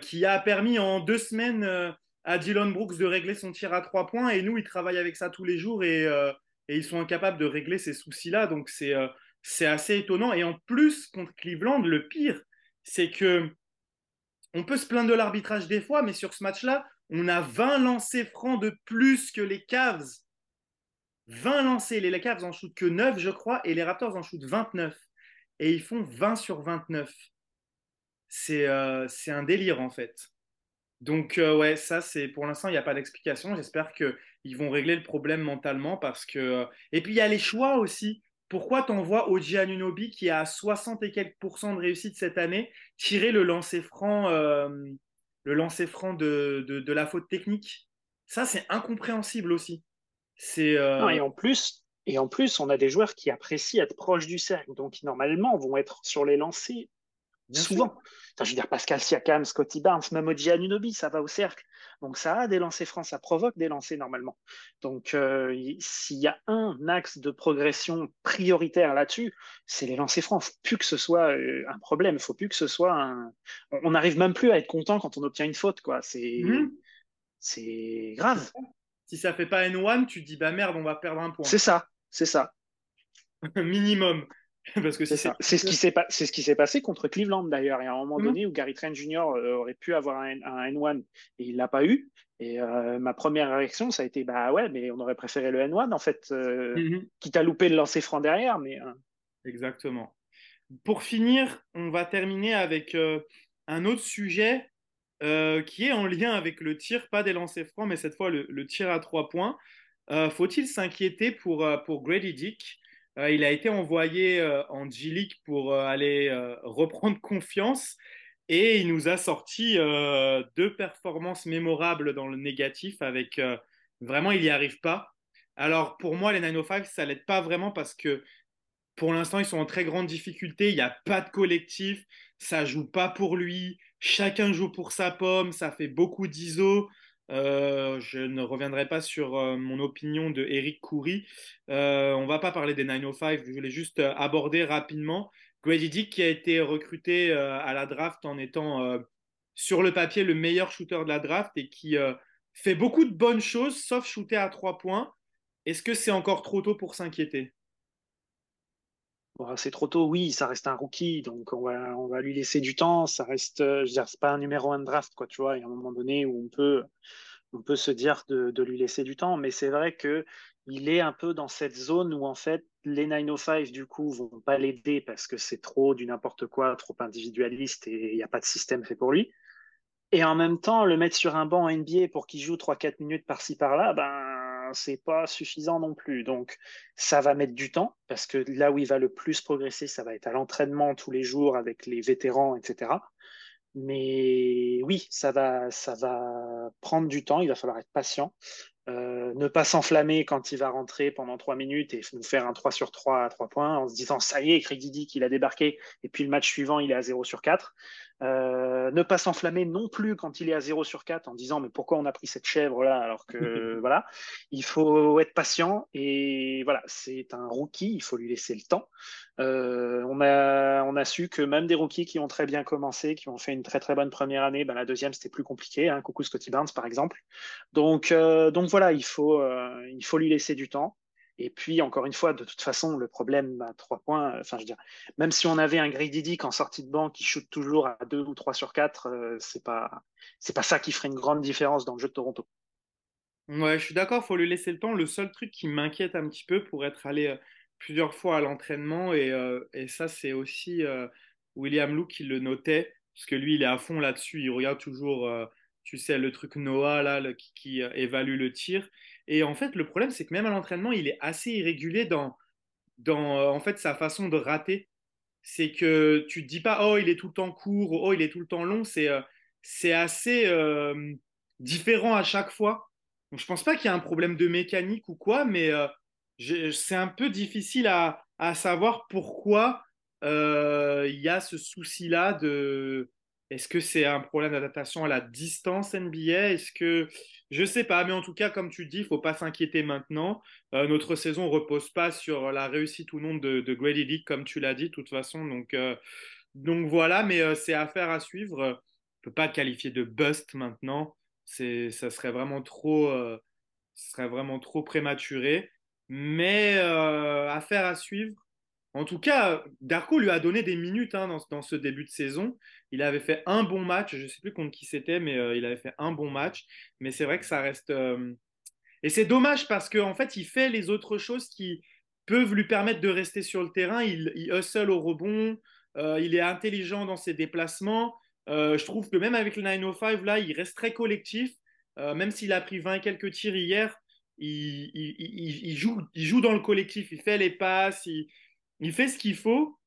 qui a permis en deux semaines à Dylan Brooks de régler son tir à trois points. Et nous, ils travaillent avec ça tous les jours et, euh, ils sont incapables de régler ces soucis-là. Donc, c'est euh, c'est assez étonnant. Et en plus, contre Cleveland, le pire, c'est que on peut se plaindre de l'arbitrage des fois, mais sur ce match-là, on a 20 lancers francs de plus que les Cavs. 20 lancés. Les Cavs en shootent que 9, je crois, et les Raptors en shootent 29. Et ils font 20 sur 29. C'est euh, un délire, en fait. Donc, euh, ouais, ça, c'est pour l'instant, il n'y a pas d'explication. J'espère qu'ils vont régler le problème mentalement parce que. Euh, et puis, il y a les choix aussi. Pourquoi t'envoies Oji Anunobi, qui a 60 et quelques pourcents de réussite cette année, tirer le lancer franc, euh, de, la faute technique? Ça, c'est incompréhensible aussi. C'est. Et en plus. On a des joueurs qui apprécient être proches du cercle, donc normalement vont être sur les lancers Bien souvent. Sûr. Je veux dire, Pascal Siakam, Scotty Barnes, même Oji Anunobi, ça va au cercle. Donc ça a des lancers francs, ça provoque des lancers normalement. Donc euh, s'il y a un axe de progression prioritaire là-dessus, c'est les lancers francs. Il ne faut plus que ce soit euh, un problème, il ne faut plus que ce soit un... On n'arrive même plus à être content quand on obtient une faute. quoi. C'est mmh. c'est grave. Si ça fait pas N1, tu te dis, bah merde, on va perdre un point. C'est ça, c'est ça. [LAUGHS] Minimum. [LAUGHS] Parce que c'est c'est ce qui s'est c'est ce qui s'est passé contre Cleveland d'ailleurs. Il y a un moment mmh. donné où Gary Trent Jr. Euh, aurait pu avoir un, un N1 et il l'a pas eu. Et euh, ma première réaction, ça a été bah ouais, mais on aurait préféré le N1 en fait, euh, mmh. quitte à louper le lancer franc derrière. Mais euh. exactement. Pour finir, on va terminer avec un autre sujet qui est en lien avec le tir, pas des lancers francs, mais cette fois le, le tir à trois points. Faut-il s'inquiéter pour pour Grady Dick? Euh, il a été envoyé euh, en G-League pour euh, aller reprendre confiance et il nous a sorti deux performances mémorables dans le négatif avec vraiment il n'y arrive pas. Alors pour moi les 905 ça l'aide pas vraiment parce que pour l'instant ils sont en très grande difficulté, il n'y a pas de collectif, ça joue pas pour lui, chacun joue pour sa pomme, ça fait beaucoup d'ISO. Euh, je ne reviendrai pas sur euh, mon opinion de Eric Coury. Euh, on va pas parler des 905, je voulais juste aborder rapidement Grady Dick qui a été recruté à la draft en étant sur le papier le meilleur shooter de la draft et qui fait beaucoup de bonnes choses sauf shooter à trois points. Est-ce que c'est encore trop tôt pour s'inquiéter? C'est trop tôt, oui, ça reste un rookie, donc on va, on va lui laisser du temps. Ça reste, je veux dire, c'est pas un numéro un draft, quoi, tu vois. Il y a un moment donné où on peut, on peut se dire de, de lui laisser du temps, mais c'est vrai que il est un peu dans cette zone où en fait les 905 du coup vont pas l'aider parce que c'est trop du n'importe quoi, trop individualiste et il n'y a pas de système fait pour lui. Et en même temps, le mettre sur un banc NBA pour qu'il joue 3-4 minutes par-ci par-là, ben c'est pas suffisant non plus. Donc, ça va mettre du temps parce que là où il va le plus progresser, ça va être à l'entraînement tous les jours avec les vétérans, etc. Mais oui, ça va, ça va prendre du temps. Il va falloir être patient. Euh, ne pas s'enflammer quand il va rentrer pendant trois minutes et nous faire un 3 sur 3 à 3 points en se disant ça y est, Craig Didi qu'il a débarqué et puis le match suivant il est à 0 sur 4. Euh, ne pas s'enflammer non plus quand il est à 0 sur 4 en disant mais pourquoi on a pris cette chèvre là alors que [LAUGHS] voilà, il faut être patient et voilà, c'est un rookie, il faut lui laisser le temps. Euh, on, a, on a su que même des rookies qui ont très bien commencé, qui ont fait une très très bonne première année, ben, la deuxième c'était plus compliqué. Hein, coucou Scotty Barnes par exemple. Donc, euh, donc voilà, il faut, il faut lui laisser du temps. Et puis, encore une fois, de toute façon, le problème à trois points, enfin, je veux dire, même si on avait un Dick en sortie de banc qui shoot toujours à deux ou trois sur quatre, euh, c'est pas, pas ça qui ferait une grande différence dans le jeu de Toronto. Ouais, je suis d'accord, faut lui laisser le temps. Le seul truc qui m'inquiète un petit peu pour être allé plusieurs fois à l'entraînement et, euh, ça c'est aussi euh, William Lou qui le notait parce que lui il est à fond là-dessus, il regarde toujours euh, tu sais, le truc Noah, là, qui, évalue le tir. Et en fait, le problème, c'est que même à l'entraînement, il est assez irrégulier dans, dans en fait, sa façon de rater. C'est que tu te dis pas, oh, il est tout le temps court, oh, il est tout le temps long. C'est c'est assez différent à chaque fois. Donc, je pense pas qu'il y ait un problème de mécanique ou quoi, mais c'est un peu difficile à, à savoir pourquoi euh, il y a ce souci-là de est-ce que c'est un problème d'adaptation à la distance NBA Est-ce que je sais pas, mais en tout cas, comme tu dis, il faut pas s'inquiéter maintenant. Euh, notre saison repose pas sur la réussite ou non de, de Grady Dick, comme tu l'as dit, de toute façon. Donc, euh, voilà, mais c'est affaire à suivre. On peut pas qualifier de bust maintenant. C'est, ça serait vraiment trop, serait vraiment trop prématuré. Mais affaire à suivre. En tout cas, Darko lui a donné des minutes hein, dans, ce début de saison. Il avait fait un bon match, je ne sais plus contre qui c'était, mais euh, il avait fait un bon match. Mais c'est vrai que ça reste. Euh, et c'est dommage parce qu'en fait, il fait les autres choses qui peuvent lui permettre de rester sur le terrain. Il, hustle au rebond, euh, il est intelligent dans ses déplacements. je trouve que même avec le 905, là, il reste très collectif. même s'il a pris 20 et quelques tirs hier, il, il, joue, il joue dans le collectif, il fait les passes, il, il fait ce qu'il faut.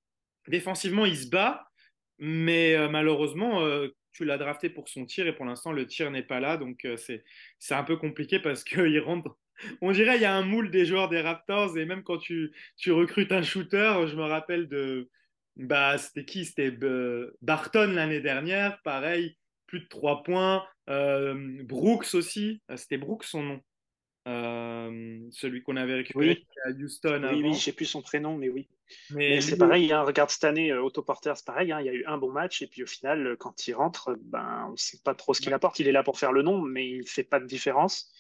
Défensivement, il se bat, mais euh, malheureusement, euh, tu l'as drafté pour son tir et pour l'instant, le tir n'est pas là. Donc, euh, c'est, c'est un peu compliqué parce [LAUGHS] qu'il rentre. On dirait il y a un moule des joueurs des Raptors et même quand tu, tu recrutes un shooter, je me rappelle de. Bah, c'était qui? C'était Barton l'année dernière, pareil, plus de 3 points. Brooks aussi, c'était Brooks son nom. Euh, celui qu'on avait récupéré à Houston. Oui, oui, je sais plus son prénom, mais oui. Mais, c'est pareil, hein, regarde cette année, euh, Autoporter, c'est pareil, hein, il y a eu un bon match, et puis au final, euh, quand il rentre, ben, on ne sait pas trop ce qu'il apporte. Il est là pour faire le nom, mais il ne fait pas de différence.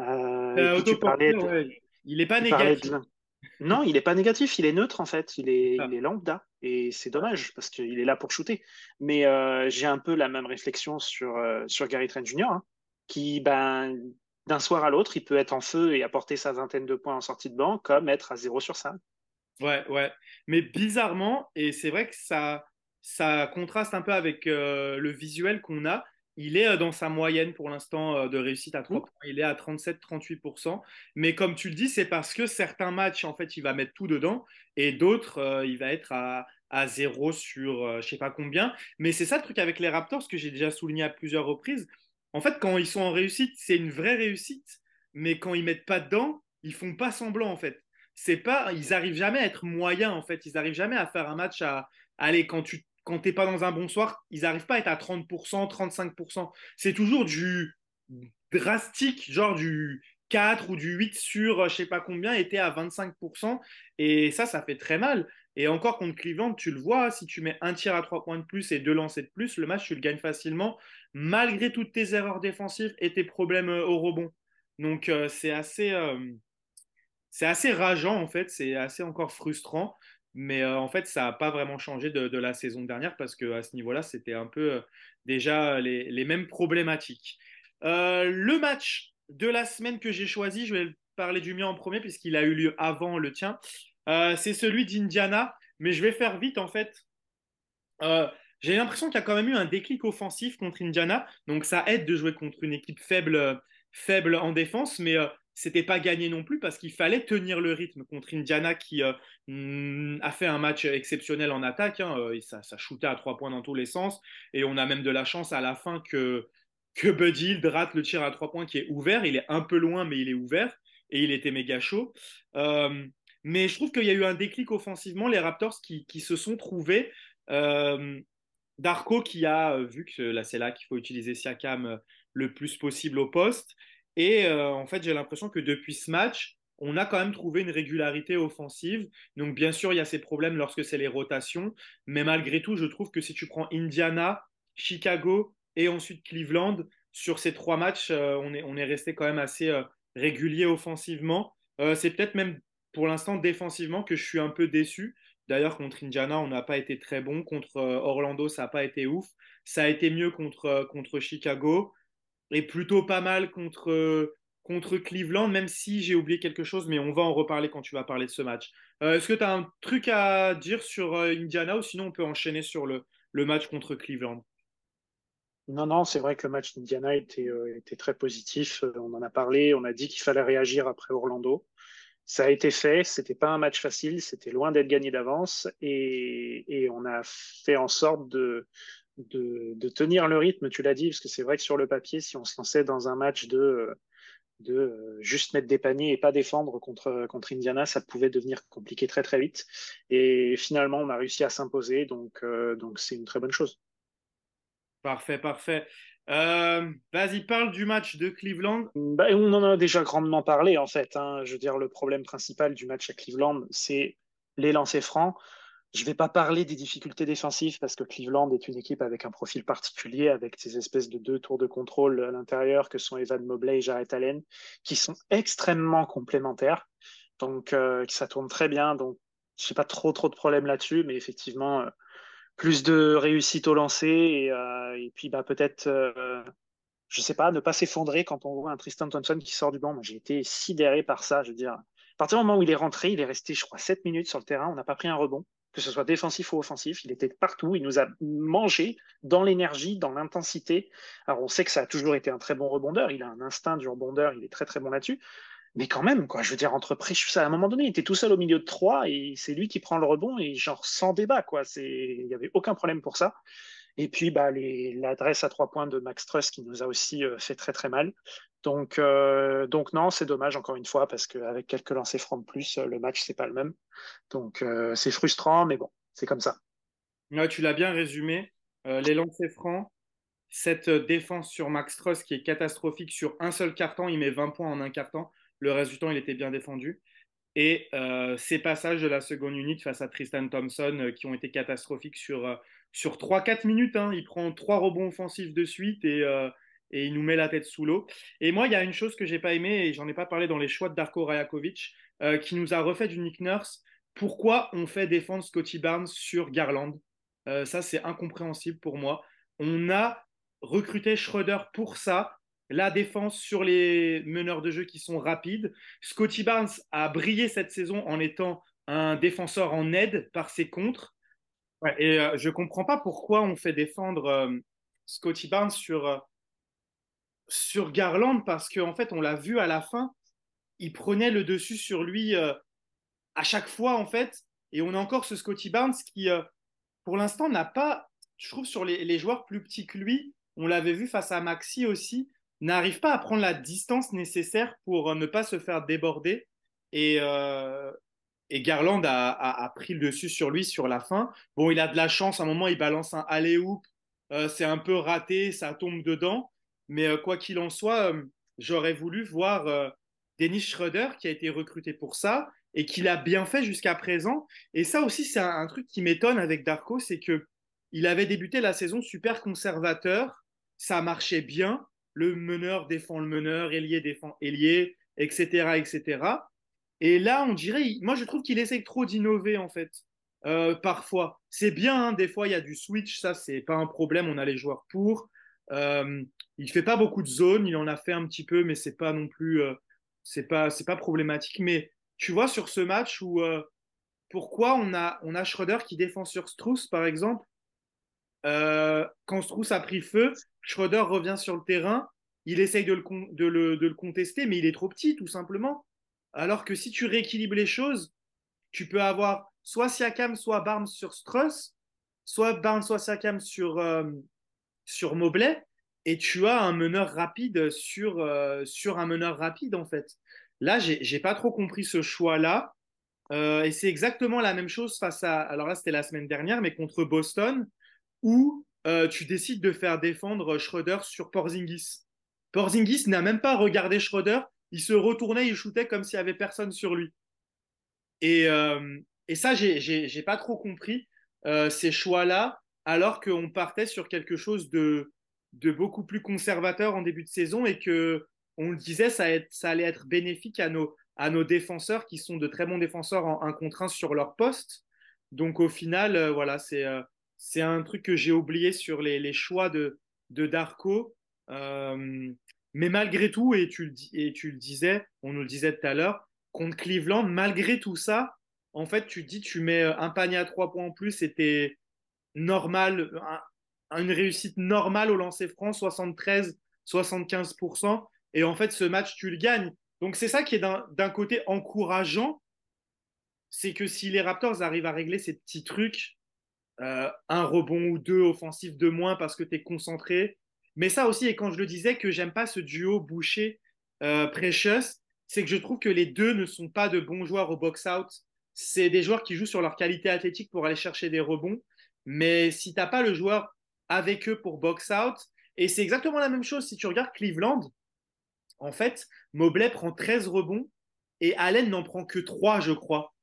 Euh, Il n'est pas négatif. Non, il n'est pas négatif, il est neutre en fait, il est, ah. il est lambda, et c'est dommage parce qu'il est là pour shooter. Mais j'ai un peu la même réflexion sur, sur Gary Trent Jr., hein, qui, ben, d'un soir à l'autre, il peut être en feu et apporter sa vingtaine de points en sortie de banc, comme être à 0 sur 5. Ouais, ouais. Mais bizarrement, et c'est vrai que ça, ça contraste un peu avec euh, le visuel qu'on a, il est euh, dans sa moyenne pour l'instant euh, de réussite à 3 points. Il est à 37-38%. Mais comme tu le dis, c'est parce que certains matchs, en fait, il va mettre tout dedans et d'autres, il va être à, à 0 sur je sais pas combien. Mais c'est ça le truc avec les Raptors, ce que j'ai déjà souligné à plusieurs reprises en fait, quand ils sont en réussite, c'est une vraie réussite, mais quand ils mettent pas dedans, ils font pas semblant en fait. C'est pas, ils arrivent jamais à être moyens en fait. Ils arrivent jamais à faire un match à, aller quand tu quand t'es pas dans un bon soir, ils arrivent pas à être à 30%, 35%. C'est toujours du drastique, genre du 4 ou du 8 sur je sais pas combien, était à 25%. Et ça, ça fait très mal. Et encore contre Cleveland, tu le vois, si tu mets un tir à trois points de plus et deux lancers de plus, le match, tu le gagnes facilement, malgré toutes tes erreurs défensives et tes problèmes euh, au rebond. Donc, euh, c'est assez, euh, assez rageant, en fait, c'est assez encore frustrant. Mais en fait, ça n'a pas vraiment changé de, la saison dernière parce qu'à ce niveau-là, c'était un peu déjà les, les, mêmes problématiques. le match de la semaine que j'ai choisi, je vais parler du mien en premier puisqu'il a eu lieu avant le tien. Euh, c'est celui d'Indiana, mais je vais faire vite en fait. Euh, j'ai l'impression qu'il y a quand même eu un déclic offensif contre Indiana, donc ça aide de jouer contre une équipe faible, faible en défense, mais euh, c'était pas gagné non plus parce qu'il fallait tenir le rythme contre Indiana qui mm, a fait un match exceptionnel en attaque. Hein, ça, ça shootait à trois points dans tous les sens et on a même de la chance à la fin que que Bud Hill rate le tir à trois points qui est ouvert. Il est un peu loin, mais il est ouvert et il était méga chaud. Mais je trouve qu'il y a eu un déclic offensivement, les Raptors qui, se sont trouvés. Euh, Darko qui a euh, vu que là c'est là qu'il faut utiliser Siakam euh, le plus possible au poste. Et en fait, j'ai l'impression que depuis ce match, on a quand même trouvé une régularité offensive. Donc, bien sûr, il y a ces problèmes lorsque c'est les rotations. Mais malgré tout, je trouve que si tu prends Indiana, Chicago et ensuite Cleveland, sur ces trois matchs, on, est, on est resté quand même assez régulier offensivement. c'est peut-être même pour l'instant, défensivement, que je suis un peu déçu. D'ailleurs, contre Indiana, on n'a pas été très bon. Contre euh, Orlando, ça n'a pas été ouf. Ça a été mieux contre, euh, contre Chicago et plutôt pas mal contre, euh, contre Cleveland, même si j'ai oublié quelque chose, mais on va en reparler quand tu vas parler de ce match. Est-ce que tu as un truc à dire sur Indiana ou sinon on peut enchaîner sur le, le match contre Cleveland? Non, non, c'est vrai que le match d'Indiana était, était très positif. On en a parlé, on a dit qu'il fallait réagir après Orlando. Ça a été fait, c'était pas un match facile, c'était loin d'être gagné d'avance et, on a fait en sorte de, tenir le rythme, tu l'as dit, parce que c'est vrai que sur le papier, si on se lançait dans un match de, de juste mettre des paniers et pas défendre contre, Indiana, ça pouvait devenir compliqué très très vite. Et finalement, on a réussi à s'imposer, donc euh, donc c'est une très bonne chose. Parfait, parfait. Euh, Vas-y, parle du match de Cleveland. Bah, on en a déjà grandement parlé en fait. Hein. Je veux dire, le problème principal du match à Cleveland, c'est les lancers francs. Je ne vais pas parler des difficultés défensives parce que Cleveland est une équipe avec un profil particulier, avec ces espèces de deux tours de contrôle à l'intérieur que sont Evan Mobley et Jarrett Allen, qui sont extrêmement complémentaires. Donc, euh, ça tourne très bien. Donc, je n'ai pas trop, trop de problèmes là-dessus, mais effectivement, euh, plus de réussite au lancer et, euh, et puis bah, peut-être, euh, je sais pas, ne pas s'effondrer quand on voit un Tristan Thompson qui sort du banc. J'ai été sidéré par ça. Je veux dire, à partir du moment où il est rentré, il est resté, je crois, 7 minutes sur le terrain. On n'a pas pris un rebond, que ce soit défensif ou offensif. Il était partout. Il nous a mangé dans l'énergie, dans l'intensité. Alors, on sait que ça a toujours été un très bon rebondeur. Il a un instinct du rebondeur. Il est très, très bon là-dessus mais quand même, quoi, je veux dire, entre à un moment donné, il était tout seul au milieu de trois et c'est lui qui prend le rebond et genre sans débat, quoi. Il n'y avait aucun problème pour ça. Et puis, bah, l'adresse à trois points de Max Truss qui nous a aussi euh, fait très très mal. Donc, euh, donc non, c'est dommage encore une fois parce qu'avec quelques lancers francs de plus, euh, le match c'est pas le même. Donc c'est frustrant, mais bon, c'est comme ça. Tu l'as bien résumé. les lancers francs, cette défense sur Max Truss qui est catastrophique sur un seul carton, il met 20 points en un carton. Le reste du temps, il était bien défendu. Et euh, ces passages de la seconde unité face à Tristan Thompson euh, qui ont été catastrophiques sur, euh, sur 3-4 minutes. Hein. Il prend trois rebonds offensifs de suite et, et il nous met la tête sous l'eau. Et moi, il y a une chose que j'ai pas aimé et j'en ai pas parlé dans les choix de Darko Rajakovic qui nous a refait du Nick Nurse. Pourquoi on fait défendre Scotty Barnes sur Garland? Ça, c'est incompréhensible pour moi. On a recruté Schroeder pour ça la défense sur les meneurs de jeu qui sont rapides. Scotty Barnes a brillé cette saison en étant un défenseur en aide par ses contres. et euh, je ne comprends pas pourquoi on fait défendre euh, Scotty Barnes sur, euh, sur Garland parce qu'en en fait, on l'a vu à la fin, il prenait le dessus sur lui à chaque fois en fait. Et on a encore ce Scotty Barnes qui, pour l'instant, n'a pas, je trouve, sur les, les joueurs plus petits que lui, on l'avait vu face à Maxi aussi, n'arrive pas à prendre la distance nécessaire pour euh, ne pas se faire déborder. Et, euh, et Garland a, pris le dessus sur lui sur la fin. Bon, il a de la chance, à un moment, il balance un alley-oop. Euh, c'est un peu raté, ça tombe dedans. Mais quoi qu'il en soit, j'aurais voulu voir Dennis Schroeder qui a été recruté pour ça et qui l'a bien fait jusqu'à présent. Et ça aussi, c'est un, un, truc qui m'étonne avec Darko, c'est que il avait débuté la saison super conservateur, ça marchait bien, le meneur défend le meneur, ailier défend ailier, etc., etc. Et là, on dirait, moi je trouve qu'il essaye trop d'innover en fait. Euh, parfois, c'est bien. Hein, des fois, il y a du switch, ça c'est pas un problème. On a les joueurs pour. Euh, il fait pas beaucoup de zones, il en a fait un petit peu, mais c'est pas non plus, euh, c'est pas, c'est pas problématique. Mais tu vois sur ce match où euh, pourquoi on a, on a Schroeder qui défend sur Strauss par exemple. quand Strauss a pris feu, Schroeder revient sur le terrain, il essaye de le, contester, mais il est trop petit, tout simplement. Alors que si tu rééquilibres les choses, tu peux avoir soit Siakam, soit Barnes sur Struss, soit Barnes, soit Siakam sur, euh, Mobley, et tu as un meneur rapide sur, euh, un meneur rapide, en fait. Là, j'ai pas trop compris ce choix-là. Euh, et c'est exactement la même chose face à. Alors là, c'était la semaine dernière, mais contre Boston, où euh, tu décides de faire défendre Schroeder sur Porzingis. Porzingis n'a même pas regardé Schroeder, il se retournait, il shootait comme s'il n'y avait personne sur lui. Et, euh, et ça, pas trop compris euh, ces choix-là, alors qu'on partait sur quelque chose de, de beaucoup plus conservateur en début de saison et que on le disait, ça, ça allait être bénéfique à nos, à défenseurs qui sont de très bons défenseurs en un contre un sur leur poste. Donc au final, voilà, c'est c'est un truc que j'ai oublié sur les, choix de, de Darko. Euh, mais malgré tout, et tu, le, et tu le disais, on nous le disait tout à l'heure, contre Cleveland, malgré tout ça, en fait, tu dis, tu mets un panier à trois points en plus, c'était normal. une réussite normale au lancer franc, 73-75%. Et en fait, ce match, tu le gagnes. Donc c'est ça qui est d'un côté encourageant, c'est que si les Raptors arrivent à régler ces petits trucs, euh, un rebond ou deux offensifs de moins parce que tu es concentré. Mais ça aussi, et quand je le disais que j'aime pas ce duo Boucher euh, c'est que je trouve que les deux ne sont pas de bons joueurs au box-out. C'est des joueurs qui jouent sur leur qualité athlétique pour aller chercher des rebonds. Mais si tu n'as pas le joueur avec eux pour box-out, et c'est exactement la même chose si tu regardes Cleveland, en fait, Mobley prend 13 rebonds et Allen n'en prend que 3, je crois.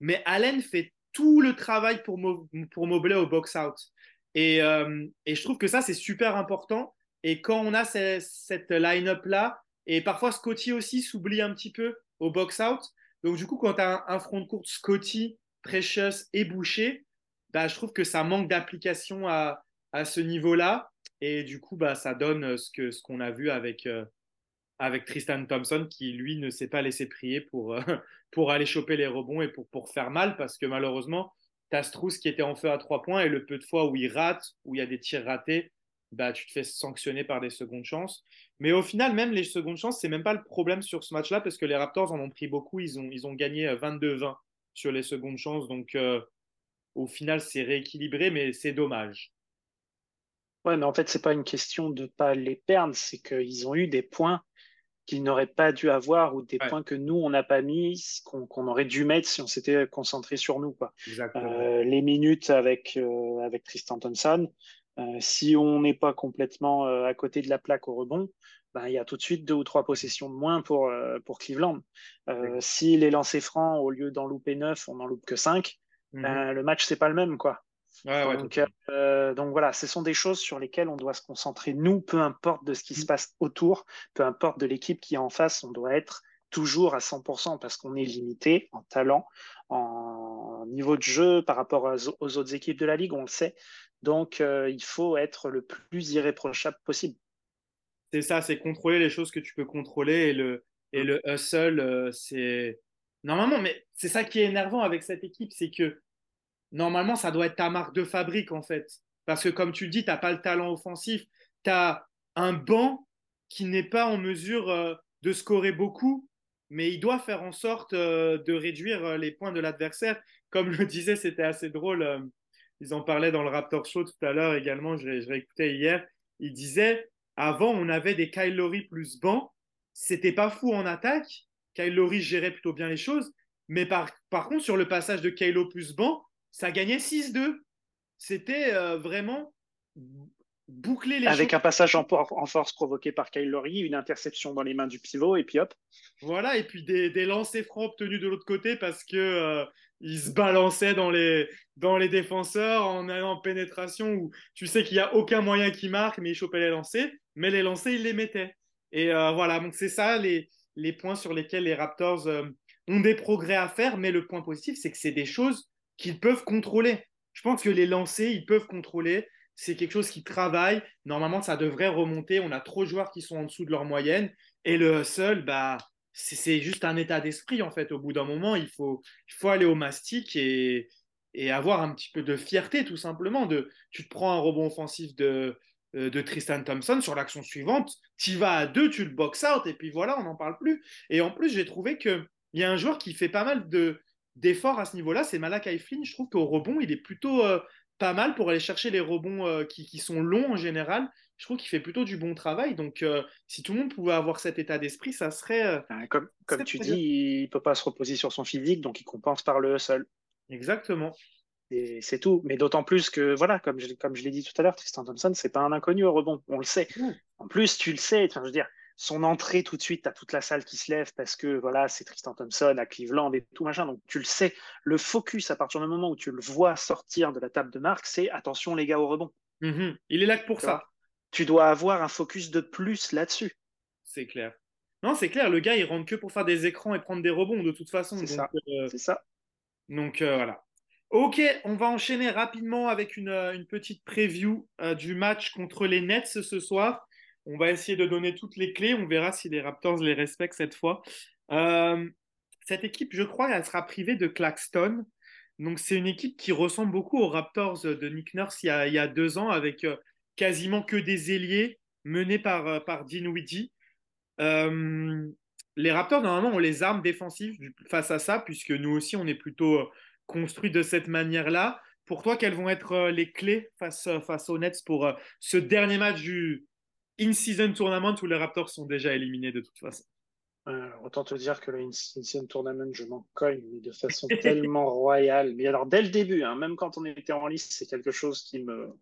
Mais Allen fait tout le travail pour, pour Mobley au box-out. Et, euh, et, je trouve que ça, c'est super important. Et quand on a cette, line-up-là, et parfois Scotty aussi s'oublie un petit peu au box-out. Donc, du coup, quand tu as un, front de courte Scotty, Precious et Boucher, bah, je trouve que ça manque d'application à, à, ce niveau-là. Et du coup, bah, ça donne ce qu'on ce qu'on a vu avec, euh, avec Tristan Thompson qui, lui, ne s'est pas laissé prier pour, euh, [LAUGHS] pour aller choper les rebonds et pour, pour faire mal parce que malheureusement, tu qui était en feu à trois points et le peu de fois où il rate, où il y a des tirs ratés, bah, tu te fais sanctionner par des secondes chances. Mais au final, même les secondes chances, c'est même pas le problème sur ce match-là parce que les Raptors en ont pris beaucoup. Ils ont, ils ont gagné 22-20 euh, sur les secondes chances. Donc, euh, au final, c'est rééquilibré, mais c'est dommage. Ouais, mais en fait, c'est pas une question de pas les perdre, c'est qu'ils ont eu des points qu'ils n'auraient pas dû avoir ou des points que nous, on n'a pas mis, qu'on aurait dû mettre si on s'était concentré sur nous. Quoi. Euh, les minutes avec, euh, avec Tristan Thompson, euh, si on n'est pas complètement à côté de la plaque au rebond, ben, il y a tout de suite deux ou trois possessions de moins pour, pour Cleveland. Si les lancers francs, au lieu d'en louper neuf, on n'en loupe que cinq, mhm. ben, le match, c'est pas le même. quoi donc, euh, donc, voilà, ce sont des choses sur lesquelles on doit se concentrer. Nous, peu importe de ce qui se mm. passe autour, peu importe de l'équipe qui est en face, on doit être toujours à 100% parce qu'on est limité en talent, en niveau de jeu par rapport aux autres équipes de la ligue, on le sait. Donc euh, il faut être le plus irréprochable possible. C'est ça, c'est contrôler les choses que tu peux contrôler et le, et le hustle, euh, c'est normalement, mais c'est ça qui est énervant avec cette équipe, c'est que normalement, ça doit être ta marque de fabrique, en fait. Parce que, comme tu le dis, tu n'as pas le talent offensif. Tu as un banc qui n'est pas en mesure euh, de scorer beaucoup, mais il doit faire en sorte euh, de réduire euh, les points de l'adversaire. Comme je le [LAUGHS] disais, c'était assez drôle. ils en parlaient dans le Raptor Show tout à l'heure également. Je, je réécoutais hier. Ils disaient avant, on avait des Kyle plus banc. C'était pas fou en attaque. Kyle gérait plutôt bien les choses. Mais par, par contre, sur le passage de Kylo plus banc, ça gagnait 6-2. C'était euh, vraiment boucler les Avec un passage en, force provoqué par Kyle Lowry, une interception dans les mains du pivot, et puis hop. Voilà, et puis des, des lancers francs obtenus de l'autre côté parce que euh, se balançaient dans les, dans les défenseurs en allant en pénétration où tu sais qu'il n'y a aucun moyen qui marque, mais ils chopaient les lancers, mais les lancers, ils les mettaient. Et euh, voilà, donc c'est ça les, les points sur lesquels les Raptors ont des progrès à faire, mais le point positif, c'est que c'est des choses qu'ils peuvent contrôler. Je pense que les lancers, ils peuvent contrôler. C'est quelque chose qui travaille. Normalement, ça devrait remonter. On a trop de joueurs qui sont en dessous de leur moyenne. Et le hustle, bah, c'est juste un état d'esprit, en fait. Au bout d'un moment, il faut, aller au mastic et, avoir un petit peu de fierté, tout simplement. De, tu te prends un rebond offensif de, euh, Tristan Thompson sur l'action suivante, tu vas à deux, tu le box out, et puis voilà, on n'en parle plus. Et en plus, j'ai trouvé qu'il y a un joueur qui fait pas mal de, d'effort à ce niveau-là, c'est Malak Flynn. Je trouve qu'au rebond, il est plutôt euh, pas mal pour aller chercher les rebonds euh, qui, sont longs en général. Je trouve qu'il fait plutôt du bon travail. Donc, euh, si tout le monde pouvait avoir cet état d'esprit, ça serait. Ah, comme, comme tu dis, il ne peut pas se reposer sur son physique, donc il compense par le seul. Exactement. Et c'est tout. Mais d'autant plus que, voilà, comme je, comme je l'ai dit tout à l'heure, Tristan Thompson, c'est pas un inconnu au rebond. On le sait. En plus, tu le sais. Enfin, je veux dire, son entrée tout de suite, tu as toute la salle qui se lève parce que voilà, c'est Tristan Thompson à Cleveland et tout machin. Donc tu le sais, le focus à partir du moment où tu le vois sortir de la table de marque, c'est attention les gars au rebond. Mhm. Il est là que pour ça. tu dois avoir un focus de plus là-dessus. C'est clair. Non, c'est clair, le gars il rentre que pour faire des écrans et prendre des rebonds de toute façon. C'est ça. Euh, c'est ça. Donc euh, voilà. Ok, on va enchaîner rapidement avec une, euh, une petite preview du match contre les Nets ce soir. On va essayer de donner toutes les clés. On verra si les Raptors les respectent cette fois. Euh, cette équipe, je crois, elle sera privée de Claxton. Donc, c'est une équipe qui ressemble beaucoup aux Raptors de Nick Nurse il y a, deux ans avec euh, quasiment que des ailiers menés par, par Dinwiddie. les Raptors, normalement, ont les armes défensives face à ça, puisque nous aussi, on est plutôt construit de cette manière-là. Pour toi, quelles vont être les clés face, face aux Nets pour ce dernier match du in-season tournament où les Raptors sont déjà éliminés de toute façon euh, autant te dire que le In-Season Tournament, je m'en cogne de façon [LAUGHS] tellement royale. Mais alors, dès le début, hein, même quand on était en liste, c'est quelque chose qui me.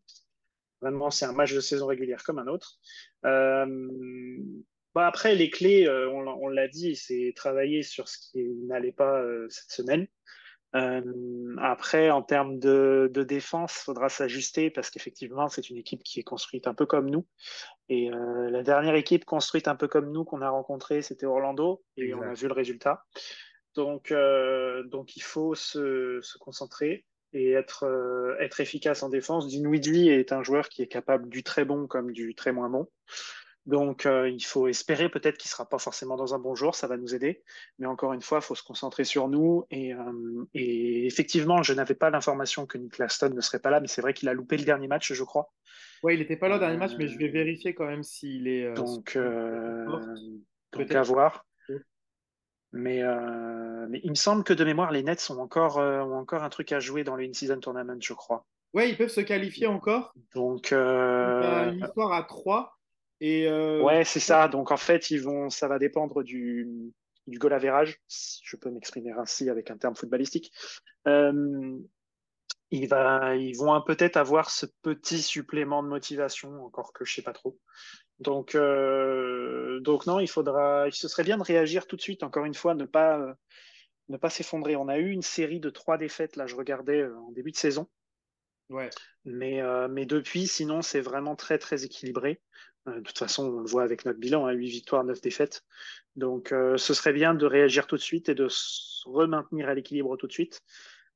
Vraiment, c'est un match de saison régulière comme un autre. Euh, bah après, les clés, euh, on, l'a dit, c'est travailler sur ce qui n'allait pas cette semaine. Euh, après, en termes de, défense, il faudra s'ajuster parce qu'effectivement, c'est une équipe qui est construite un peu comme nous. Et euh, la dernière équipe construite un peu comme nous qu'on a rencontrée, c'était Orlando, et on a vu le résultat. Donc, euh, donc il faut se, concentrer et être, être efficace en défense. Dinwiddie est un joueur qui est capable du très bon comme du très moins bon. Donc, euh, il faut espérer peut-être qu'il ne sera pas forcément dans un bon jour, ça va nous aider. Mais encore une fois, il faut se concentrer sur nous. Et, euh, effectivement, je n'avais pas l'information que Nick Stone ne serait pas là, mais c'est vrai qu'il a loupé le dernier match, je crois. Oui, il n'était pas là au dernier match, mais je vais euh, vérifier quand même s'il est. donc, donc à voir. Mais, mais, il me semble que de mémoire, les Nets ont encore, ont encore un truc à jouer dans le In-Season Tournament, je crois. Oui, ils peuvent se qualifier encore. Donc, une histoire à 3. Et euh, Ouais, c'est ça. Donc en fait, ils vont, ça va dépendre du, du goal average, si je peux m'exprimer ainsi avec un terme footballistique. Euh, il va, ils vont peut-être avoir ce petit supplément de motivation, encore que je sais pas trop. Donc, euh, donc non, il faudra, ce serait bien de réagir tout de suite. Encore une fois, ne pas, ne pas s'effondrer. On a eu une série de trois défaites. Là, je regardais en début de saison. Mais, mais depuis, sinon, c'est vraiment très très équilibré. Euh, de toute façon, on le voit avec notre bilan, hein, 8 victoires, 9 défaites. Donc, euh, ce serait bien de réagir tout de suite et de se re-maintenir à l'équilibre tout de suite.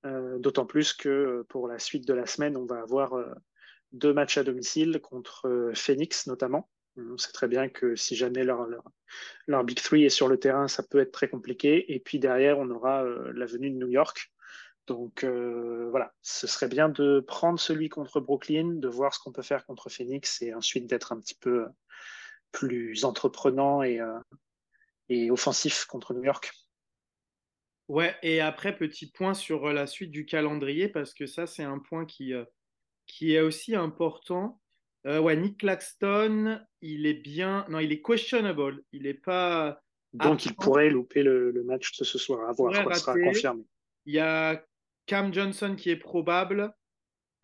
Euh, d'autant plus que pour la suite de la semaine, on va avoir deux matchs à domicile contre Phoenix notamment. On sait très bien que si jamais leur, leur, Big Three est sur le terrain, ça peut être très compliqué. Et puis derrière, on aura la venue de New York. Donc euh, voilà, ce serait bien de prendre celui contre Brooklyn, de voir ce qu'on peut faire contre Phoenix et ensuite d'être un petit peu plus entreprenant et, euh, et offensif contre New York. Ouais, et après, petit point sur euh, la suite du calendrier, parce que ça, c'est un point qui, qui est aussi important. ouais, Nick Claxton, il est bien. Non, il est questionable. Il n'est pas. Donc, il pourrait louper le, match de ce soir. À voir, ça sera confirmé. Il y a Cam Johnson qui est probable,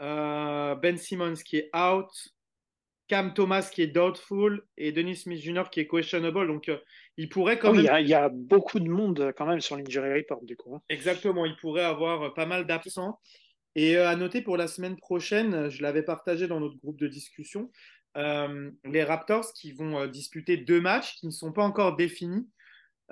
euh, Ben Simmons qui est out, Cam Thomas qui est doubtful et Denis Smith Jr. qui est questionable. Donc, euh, il pourrait quand même. Il y, a beaucoup de monde quand même sur l'injury report, du coup. Hein. Exactement, il pourrait avoir pas mal d'absents. Et euh, à noter pour la semaine prochaine, je l'avais partagé dans notre groupe de discussion, les Raptors qui vont disputer deux matchs qui ne sont pas encore définis.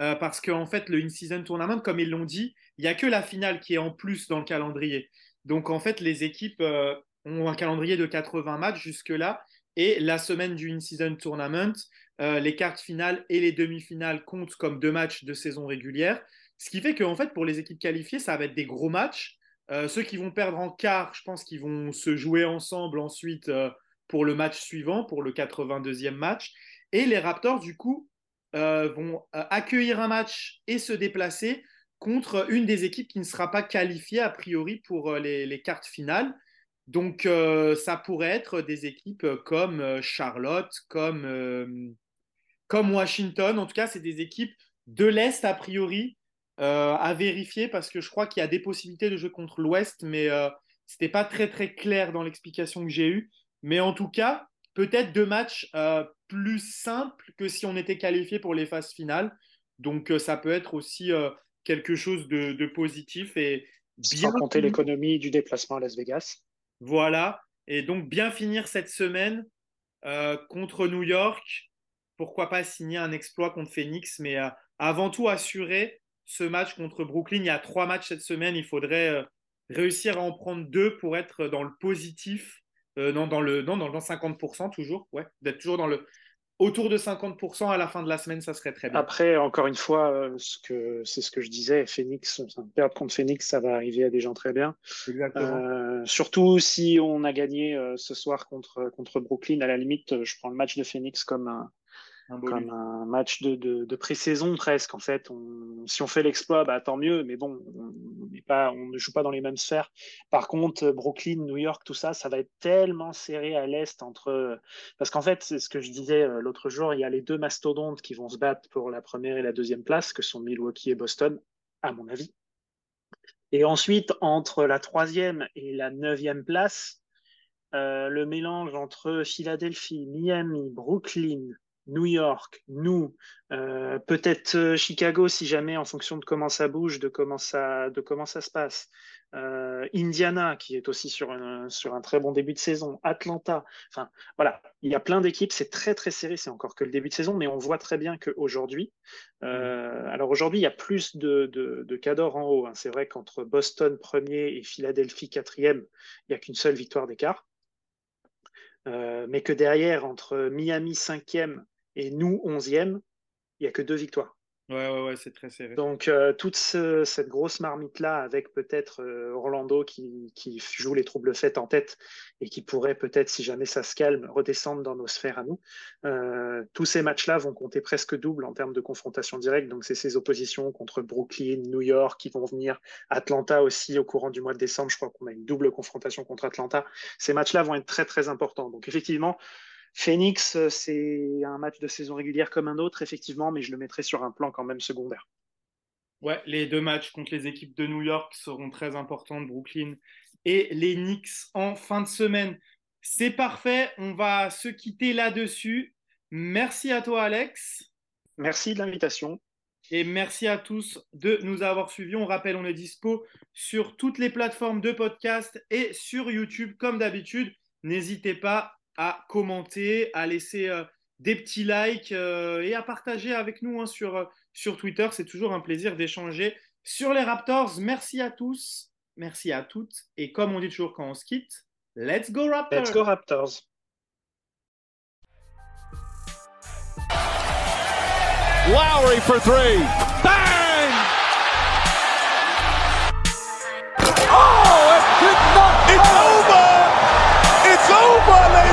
Euh, parce qu'en fait, le In-Season Tournament, comme ils l'ont dit, il n'y a que la finale qui est en plus dans le calendrier. Donc, en fait, les équipes euh, ont un calendrier de 80 matchs jusque-là. Et la semaine du In-Season Tournament, euh, les cartes finales et les demi-finales comptent comme deux matchs de saison régulière. Ce qui fait qu'en fait, pour les équipes qualifiées, ça va être des gros matchs. ceux qui vont perdre en quart, je pense qu'ils vont se jouer ensemble ensuite pour le match suivant, pour le 82e match. Et les Raptors, du coup, euh, vont euh, accueillir un match et se déplacer contre une des équipes qui ne sera pas qualifiée a priori pour euh, les, cartes finales. Donc ça pourrait être des équipes comme Charlotte, comme, Washington. En tout cas, c'est des équipes de l'Est a priori à vérifier parce que je crois qu'il y a des possibilités de jouer contre l'Ouest, mais ce n'était pas très très clair dans l'explication que j'ai eue. Mais en tout cas, peut-être deux matchs euh, plus simples que si on était qualifié pour les phases finales. Donc euh, ça peut être aussi euh, quelque chose de, positif et bien Sans compter l'économie du déplacement à Las Vegas. Voilà. Et donc bien finir cette semaine contre New York. Pourquoi pas signer un exploit contre Phoenix, mais avant tout assurer ce match contre Brooklyn. Il y a trois matchs cette semaine. Il faudrait réussir à en prendre deux pour être dans le positif euh, non, dans le, non, dans le 50% toujours, ouais, d'être toujours dans le, autour de 50% à la fin de la semaine, ça serait très bien. Après, encore une fois, euh, ce que, c'est ce que je disais, Phoenix, perdre contre Phoenix, ça va arriver à des gens très bien. Euh, surtout si on a gagné euh, ce soir contre, contre Brooklyn, à la limite, je prends le match de Phoenix comme un, un comme un match de, de, de pré-saison presque. En fait, on, si on fait l'exploit, bah, tant mieux. Mais bon, on, pas, on ne joue pas dans les mêmes sphères. Par contre, Brooklyn, New York, tout ça, ça va être tellement serré à l'est entre. Parce qu'en fait, c'est ce que je disais euh, l'autre jour. Il y a les deux mastodontes qui vont se battre pour la première et la deuxième place, que sont Milwaukee et Boston, à mon avis. Et ensuite, entre la troisième et la neuvième place, euh, le mélange entre Philadelphie, Miami, Brooklyn, New York, nous, euh, peut-être euh, Chicago si jamais en fonction de comment ça bouge, de comment ça, de comment ça se passe. Euh, Indiana qui est aussi sur un, sur un très bon début de saison. Atlanta. Enfin voilà, il y a plein d'équipes. C'est très très serré. C'est encore que le début de saison, mais on voit très bien qu'aujourd'hui, euh, alors aujourd'hui il y a plus de, de, de cadors en haut. Hein. C'est vrai qu'entre Boston premier et Philadelphie quatrième, il n'y a qu'une seule victoire d'écart. Euh, mais que derrière, entre Miami 5e et nous, 11e, il n'y a que deux victoires. Ouais, ouais, ouais, c'est très serré. Donc, euh, toute cette grosse marmite-là, avec peut-être euh, Orlando qui, qui, joue les troubles faits en tête et qui pourrait peut-être, si jamais ça se calme, redescendre dans nos sphères à nous, euh, tous ces matchs-là vont compter presque double en termes de confrontation directe. Donc, c'est ces oppositions contre Brooklyn, New York qui vont venir, Atlanta aussi au courant du mois de décembre. Je crois qu'on a une double confrontation contre Atlanta. Ces matchs-là vont être très, très importants. Donc, effectivement, Phoenix, euh, c'est un match de saison régulière comme un autre, effectivement, mais je le mettrai sur un plan quand même secondaire. Ouais, les deux matchs contre les équipes de New York seront très importants, Brooklyn et les Knicks en fin de semaine. C'est parfait, on va se quitter là-dessus. Merci à toi, Alex. Merci de l'invitation. Et merci à tous de nous avoir suivis. On rappelle, on est dispo sur toutes les plateformes de podcast et sur YouTube, comme d'habitude. N'hésitez pas à commenter, à laisser euh, des petits likes euh, et à partager avec nous hein, sur, euh, sur Twitter. C'est toujours un plaisir d'échanger sur les Raptors. Merci à tous, merci à toutes. Et comme on dit toujours quand on se quitte, let's go Raptors! Let's go Raptors! Lowry for three. Bang!